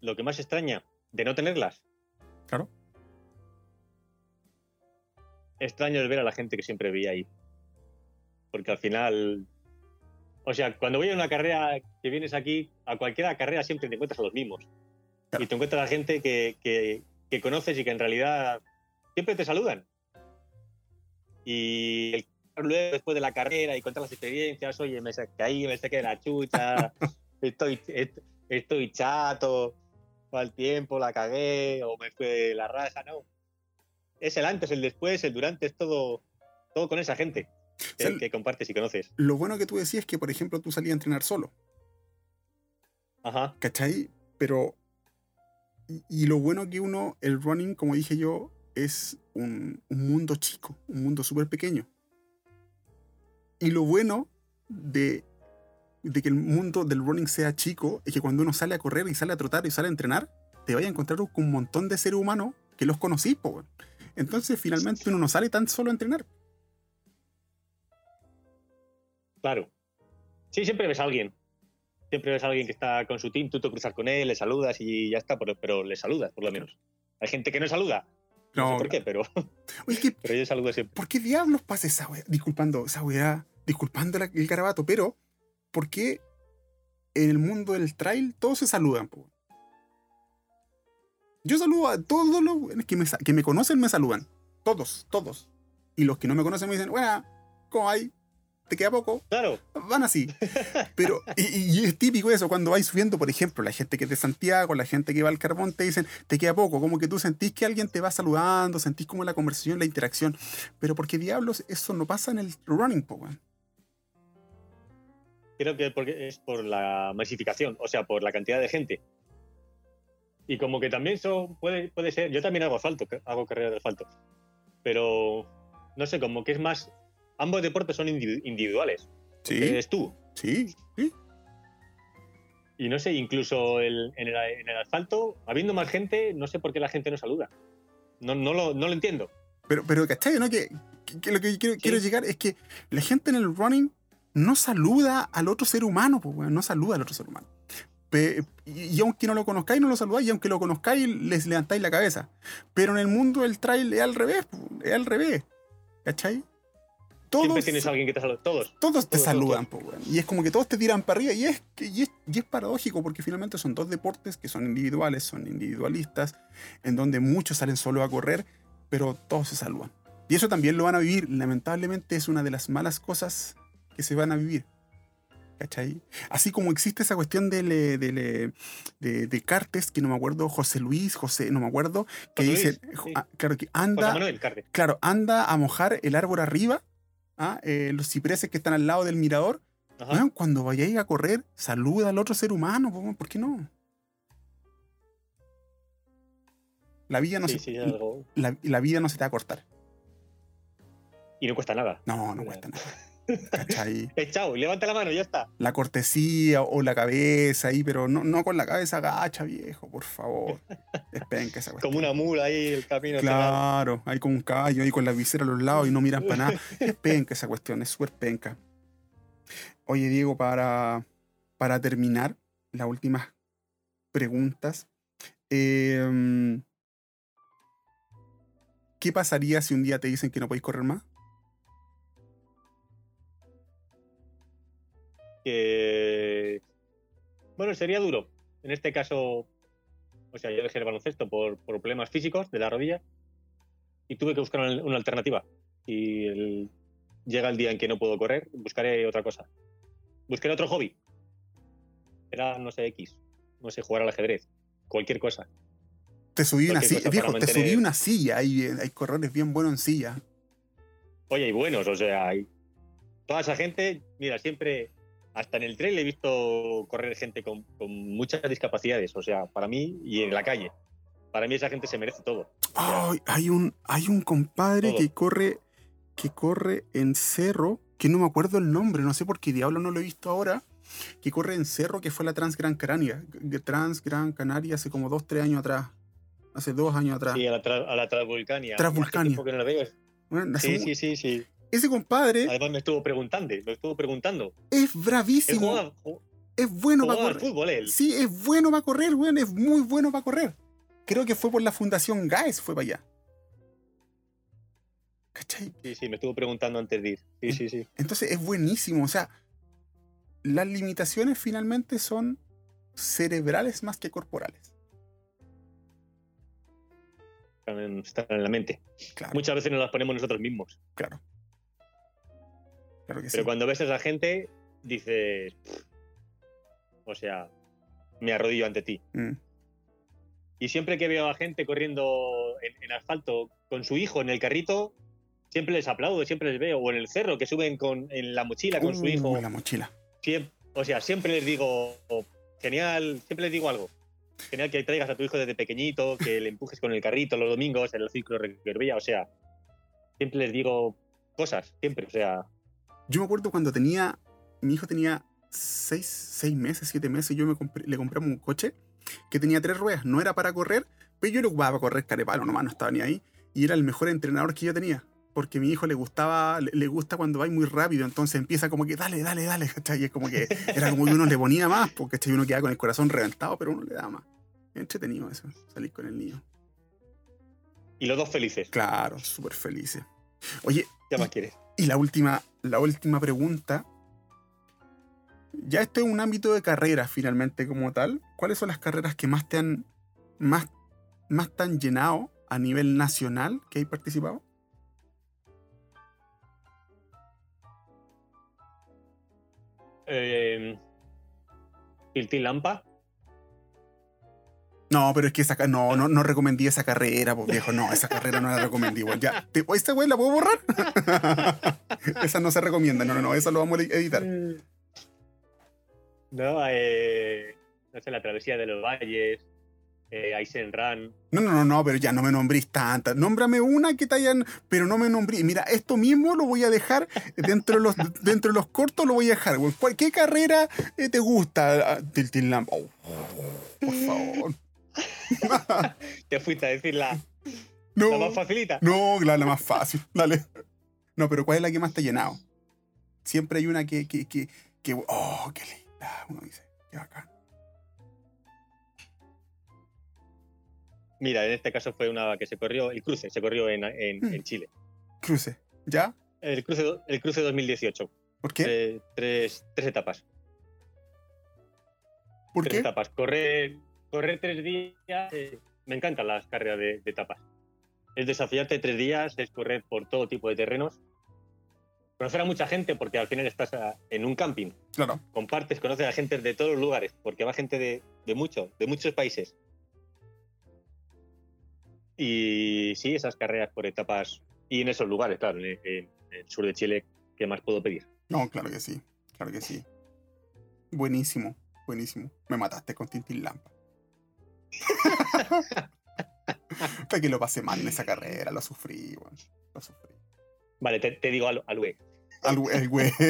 Lo que más extraña de no tenerlas. Claro. Extraño el ver a la gente que siempre veía ahí. Porque al final. O sea, cuando voy a una carrera que vienes aquí, a cualquier carrera siempre te encuentras a los mismos. Claro. Y te encuentras a gente que, que- que conoces y que en realidad siempre te saludan. Y el luego después de la carrera y contar las experiencias, oye, me caí, me saqué de la chucha, estoy, est- estoy chato, al tiempo, la cagué, o me fue la raja, no. Es el antes, el después, el durante, es todo, todo con esa gente que, sea, que compartes y conoces. Lo bueno que tú decías es que, por ejemplo, tú salías a entrenar solo, Ajá. ¿cachai? Pero. Y, y lo bueno que uno, el running, como dije yo, es un, un mundo chico, un mundo súper pequeño. Y lo bueno de, de que el mundo del running sea chico es que cuando uno sale a correr y sale a trotar y sale a entrenar, te vaya a encontrar con un montón de seres humanos que los conocís, po. Entonces, finalmente, uno no sale tan solo a entrenar. Claro. Sí, siempre ves a alguien. Siempre ves a alguien que está con su team, tú te cruzas con él, le saludas y ya está, pero, pero le saludas, por lo menos. Hay gente que no saluda. No, sé por qué, pero, Oye, ¿qué, pero yo saludo siempre. ¿por qué diablos pasa esa weá? Disculpando esa weá, disculpando el garabato, pero ¿por qué en el mundo del trail todos se saludan? po? Yo saludo a todos los que me, que me conocen, me saludan. Todos, todos. Y los que no me conocen me dicen, bueno, ¿cómo hay? ¿Te queda poco? Claro, Van así. Pero, y, y es típico eso, cuando vais subiendo, por ejemplo, la gente que es de Santiago, la gente que va al carbón, te dicen, te queda poco, como que tú sentís que alguien te va saludando, sentís como la conversación, la interacción. Pero ¿por qué diablos eso no pasa en el running, po? Creo que porque es por la masificación, o sea, por la cantidad de gente. Y como que también eso puede, puede ser. Yo también hago asfalto, hago carrera de asfalto. Pero no sé, como que es más. Ambos deportes son individu- individuales. Sí, Eres tú. sí, sí. Y no sé, incluso el- en, el, en el asfalto, habiendo más gente, no sé por qué la gente no saluda. No, no, lo, no lo entiendo. Pero, pero ¿cachai? ¿no? Que, que- que lo que quiero, quiero llegar es que la gente en el running no saluda al otro ser humano, pues, weón, no saluda al otro ser humano. Pe- y, aunque no lo conozcáis, no lo saludáis, y aunque lo conozcáis, les levantáis la cabeza. Pero en el mundo del trail es al revés, pues, es al revés. ¿Cachai? Todos, Siempre tienes a alguien que te saluda. Todos. todos te todos, saludan, pues, weón. Y es como que todos te tiran para arriba. Y es, y, es, y es paradójico porque finalmente son dos deportes que son individuales, son individualistas, en donde muchos salen solo a correr, pero todos se saludan. Y eso también lo van a vivir. Lamentablemente es una de las malas cosas que se van a vivir. ¿Cachai? Así como existe esa cuestión eh, de, de Cartes, que no me acuerdo, José Luis, José, no me acuerdo, que dice, sí. ah, claro, que anda, Manuel claro, anda a mojar el árbol arriba, ¿ah? Eh, los cipreses que están al lado del mirador. Cuando vayáis a correr, saluda al otro ser humano, ¿por qué no? La vida no, sí, se, sí, algo. la, la vida no se te va a cortar. Y no cuesta nada. No, no cuesta nada. ¿Cachai? Chao, levanta la mano, ya está. La cortesía o la cabeza ahí, pero no, no con la cabeza agacha, viejo, por favor. Es penca esa cuestión. Como una mula ahí el camino. Claro, ahí con un caballo, ahí con la visera a los lados y no miran para nada. Es penca esa cuestión, es súper penca. Oye, Diego, para, para terminar, las últimas preguntas. em, ¿Qué pasaría si un día te dicen que no podéis correr más? Que. Bueno, sería duro. En este caso, o sea, yo dejé el baloncesto por, por problemas físicos de la rodilla y tuve que buscar una, una alternativa. Y el- llega el día en que no puedo correr, buscaré otra cosa. Buscaré otro hobby. Era, no sé, X. No sé, jugar al ajedrez. Cualquier cosa. Te subí una silla, viejo, te subí una silla. Hay, hay corredores bien buenos en silla. Oye, hay buenos, o sea, hay. Toda esa gente, mira, siempre. Hasta en el trail he visto correr gente con, con muchas discapacidades, o sea, para mí y en la calle. Para mí esa gente se merece todo. Ay, hay un, hay un compadre Todo. que corre, que corre en cerro, que no me acuerdo el nombre, no sé por qué diablo no lo he visto ahora, que corre en cerro, que fue la Trans Gran Canaria, Trans Gran Canaria hace como dos, tres años atrás, hace dos años atrás. Sí, a la, tra- a la Transvulcania. Transvulcania. Hace tiempo que no la veo. Bueno, Sí, sí, sí, sí. Ese compadre Además me estuvo preguntando, me estuvo preguntando. es bravísimo, jugaba, es bueno para correr. fútbol, él. Sí, es bueno para correr, weón, es muy bueno para correr. Creo que fue por la Fundación GAES, fue para allá. ¿Cachai? Sí, sí, me estuvo preguntando antes de ir. Sí, sí, sí. Entonces es buenísimo. O sea, las limitaciones finalmente son cerebrales más que corporales. Están en, están en la mente. Claro, Muchas veces nos las ponemos nosotros mismos. claro. Claro que sí. Pero cuando ves a esa gente, dices. O sea, me arrodillo ante ti. Mm, Y siempre que veo a gente corriendo en, en asfalto con su hijo en el carrito, siempre les aplaudo, siempre les veo. O en el cerro, que suben con, en la mochila con su Uh, hijo. La mochila. Siem- o sea, siempre les digo, oh, genial, siempre les digo algo. Genial que traigas a tu hijo desde pequeñito, que le empujes con el carrito los domingos en el ciclo de. O sea, siempre les digo cosas, siempre. O sea, Yo me acuerdo cuando tenía. Mi hijo tenía seis, seis meses, siete meses. Yo me compré- le compramos un coche que tenía tres ruedas. No era para correr, pero yo lo ocupaba para correr carepalo nomás, no estaba ni ahí. Y era el mejor entrenador que yo tenía. Porque a mi hijo le gustaba, le, le gusta cuando va muy rápido, entonces empieza como que dale, dale, dale, ¿cachai? Y es como que era como que uno le ponía más, porque ¿cachai? uno queda con el corazón reventado, pero uno le da más. Entretenido eso, salir con el niño. y los dos felices. Claro, súper felices. Oye, ¿Qué más quieres? y la última, la última pregunta. Ya esto es un ámbito de carrera finalmente como tal. ¿Cuáles son las carreras que más te han más, más te han llenado a nivel nacional que hay participado? Eh, Tiltil Lampa. No, pero es que esa no, no, no recomendé esa carrera, pues viejo, no, esa carrera no la recomendé igual. Ya, ¿te- ¿esta güey la puedo borrar? esa no se recomienda, no, no, no, esa lo vamos a editar. No, eh, no sé, la travesía de los valles, eh, Run. No, no, no, no, pero ya no me nombrís tantas. Nómbrame una que te hayan. Pero no me nombré. Mira, esto mismo lo voy a dejar dentro de los, dentro de los cortos, lo voy a dejar. güey. ¿Cuál- ¿Qué carrera eh, te gusta? Ah, Tiltil Lamp. Oh, por favor. Te fuiste a decir la, No, la más facilita. no, la, la más fácil. Dale. No, pero ¿cuál es la que más te ha llenado? Siempre hay una que, que, que, que- oh, qué linda. Uno dice, qué bacán. Mira, en este caso fue una que se corrió, el cruce, se corrió en, en- Mm. en Chile. Cruce. ¿Ya? El cruce, el cruce 2018. ¿Por qué? Eh, tres, tres etapas. ¿Por tres qué? etapas. Correr, correr tres días. eh, me encantan las carreras de, de etapas. Es desafiarte tres días, es correr por todo tipo de terrenos. Conocer a mucha gente porque al final estás en un camping. Claro. Compartes, conoces a gente de todos los lugares porque va gente de, de muchos, de muchos países. Y sí, esas carreras por etapas y en esos lugares, claro, en, en el sur de Chile, ¿qué más puedo pedir? No, claro que sí, claro que sí. Buenísimo, buenísimo. Me mataste con Tintin Lampa. Fue que lo pasé mal en esa carrera, lo sufrí. Lo sufrí. Vale, te, te digo al, al güey. Al güey-.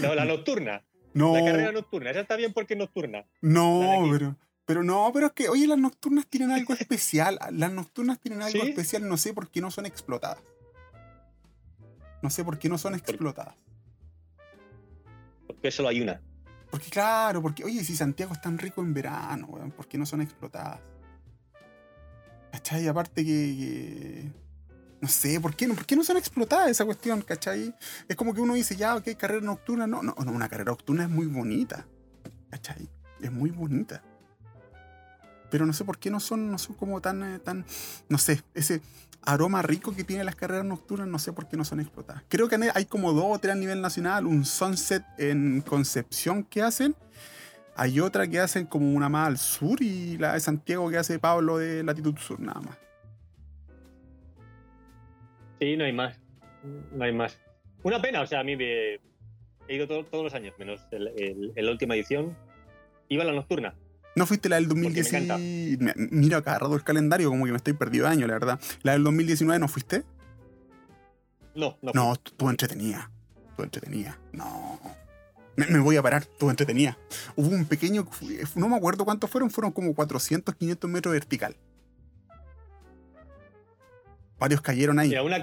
No, la nocturna. No, La carrera nocturna. Esa está bien porque es nocturna. No, pero, pero no, pero es que, oye, las nocturnas tienen algo especial. Las nocturnas tienen algo ¿Sí? especial, no sé por qué no son explotadas. No sé por qué no son explotadas. Porque solo hay una. Porque claro, porque, oye, si Santiago es tan rico en verano, weón, ¿por qué no son explotadas? ¿Cachai? Aparte que, no sé, ¿por qué no, ¿por qué no son explotadas esa cuestión, cachai? Es como que uno dice, ya, ok, carrera nocturna. No, no, no, una carrera nocturna es muy bonita, cachai. Es muy bonita. Pero no sé por qué no son, no son como tan, eh, tan, no sé, ese aroma rico que tienen las carreras nocturnas, no sé por qué no son explotadas. Creo que hay como dos o tres a nivel nacional, un sunset en Concepción que hacen. Hay otra que hacen como una más al sur y la de Santiago que hace Pablo de Latitud Sur, nada más. Sí, no hay más. No hay más. Una pena, o sea, a mí me, he ido todos los años, menos en la última edición. Iba a la nocturna. ¿No fuiste la del 2019? Mira acá, rato el calendario, como que me estoy perdido de año, la verdad. ¿La del 2019 no fuiste? No, no. No, tú entretenía. Tú entretenía. No. Me, voy a parar, tú entretenía. Hubo un pequeño, no me acuerdo cuántos fueron, fueron como 400, 500 metros vertical. Varios cayeron ahí. Mira, una,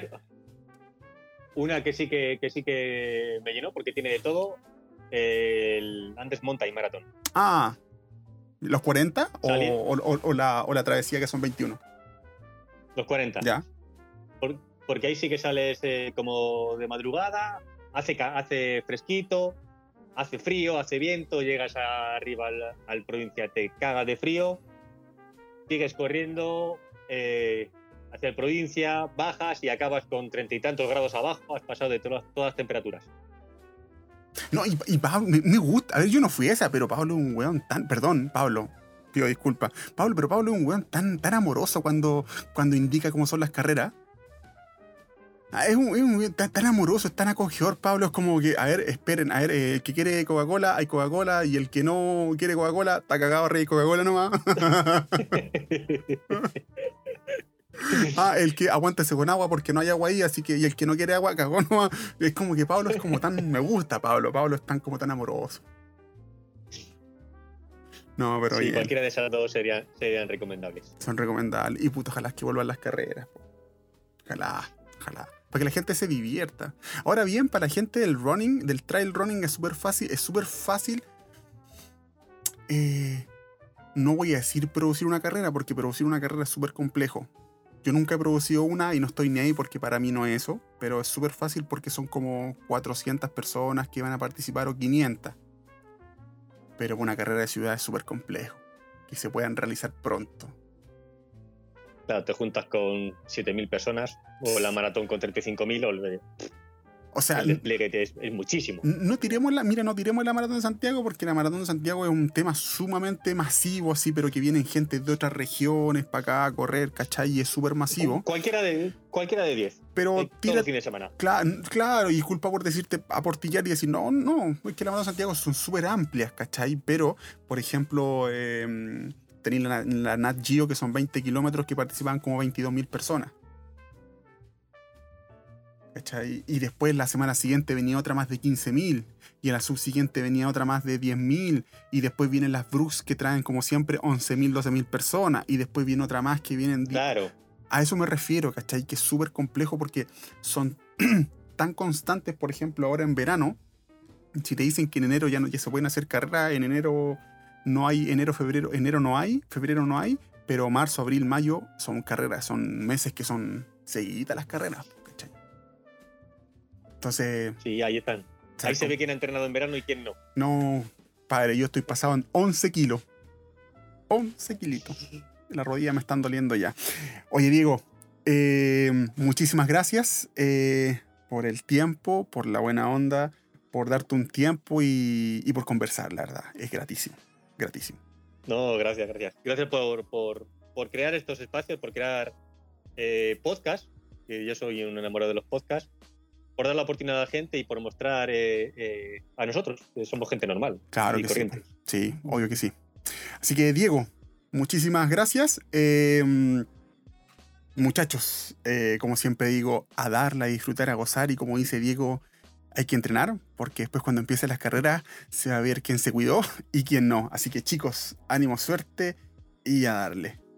una que sí que, que, sí que me llenó porque tiene de todo el Andes Mountain Marathon. Ah, ¿Los 40 o, la, travesía que son 21? Los 40. Ya. porque ahí sí que sales eh, como de madrugada, hace, hace fresquito, hace frío, hace viento, llegas arriba al, provincia, te cagas de frío, sigues corriendo eh, hacia el provincia, bajas y acabas con treinta y tantos grados abajo, has pasado de todas, todas las temperaturas. No, y, Pablo, me, gusta. A ver, yo no fui esa, pero Pablo es un weón tan. Perdón, Pablo. Pido disculpas. Pablo, pero Pablo es un weón tan, tan amoroso cuando, cuando indica cómo son las carreras. Ah, es un, weón tan, amoroso, es tan acogedor, Pablo. Es como que, a ver, esperen, a ver, eh, el que quiere Coca-Cola, hay Coca-Cola, y el que no quiere Coca-Cola, está cagado rey Coca-Cola nomás. ah, el que aguántese con agua porque no hay agua ahí, así que, y el que no quiere agua, cagó no. Es como que Pablo es como tan, me gusta Pablo, Pablo es tan como tan amoroso. No, pero sí, cualquiera de esas dos serían, serían recomendables. Son recomendables. Y puto, ojalá que vuelvan las carreras. Ojalá, ojalá. Para que la gente se divierta. Ahora bien, para la gente del running, del trail running es súper fácil, es súper fácil. Eh, no voy a decir producir una carrera, porque producir una carrera es súper complejo. Yo nunca he producido una y no estoy ni ahí porque para mí no es eso, pero es súper fácil porque son como 400 personas que van a participar o 500. Pero una carrera de ciudad es súper complejo, que se puedan realizar pronto. Claro, te juntas con 7.000 personas o la maratón con 35.000 o o sea, el es, muchísimo. No tiremos la, mira, no tiremos la maratón de Santiago porque la maratón de Santiago es un tema sumamente masivo, así, pero que vienen gente de otras regiones para acá a correr, ¿cachai? Y es súper masivo. Cualquiera de cualquiera de 10. Pero eh, tira, fin de semana. Claro, claro, y disculpa por decirte aportillar y decir, no, no, es que la maratón de Santiago son súper amplias, ¿cachai? Pero, por ejemplo, eh, tenéis la, la, Nat Geo, que son 20 kilómetros que participan como 22.000 personas. Y después la semana siguiente venía otra más de 15.000 y en la subsiguiente venía otra más de 10.000 y después vienen las Brooks que traen como siempre 11.000, 12.000 personas y después viene otra más que vienen... Claro. A eso me refiero, ¿cachai? Que es súper complejo porque son tan constantes, por ejemplo, ahora en verano, si te dicen que en enero ya, no, ya se pueden hacer carreras, en enero no hay, enero, febrero, enero no hay, febrero no hay, pero marzo, abril, mayo son carreras, son meses que son seguidas las carreras. Entonces. Sí, ahí están. Ahí se ve quién ha entrenado en verano y quién no. No, padre, yo estoy pasado en 11 kilos. 11 kilitos. La rodilla me están doliendo ya. Oye, Diego, eh, muchísimas gracias eh, por el tiempo, por la buena onda, por darte un tiempo y, por conversar, la verdad. Es gratísimo, gratísimo. No, gracias, gracias. Gracias por, por, crear estos espacios, por crear eh, podcasts. Yo soy un enamorado de los podcasts por dar la oportunidad a la gente y por mostrar eh, eh, a nosotros que somos gente normal. Claro que sí. Sí, obvio que sí. Así que, Diego, muchísimas gracias. Em, muchachos, eh, como siempre digo, a darla, a disfrutar, a gozar y como dice Diego, hay que entrenar porque después cuando empiecen las carreras se va a ver quién se cuidó y quién no. Así que chicos, ánimo, suerte y a darle.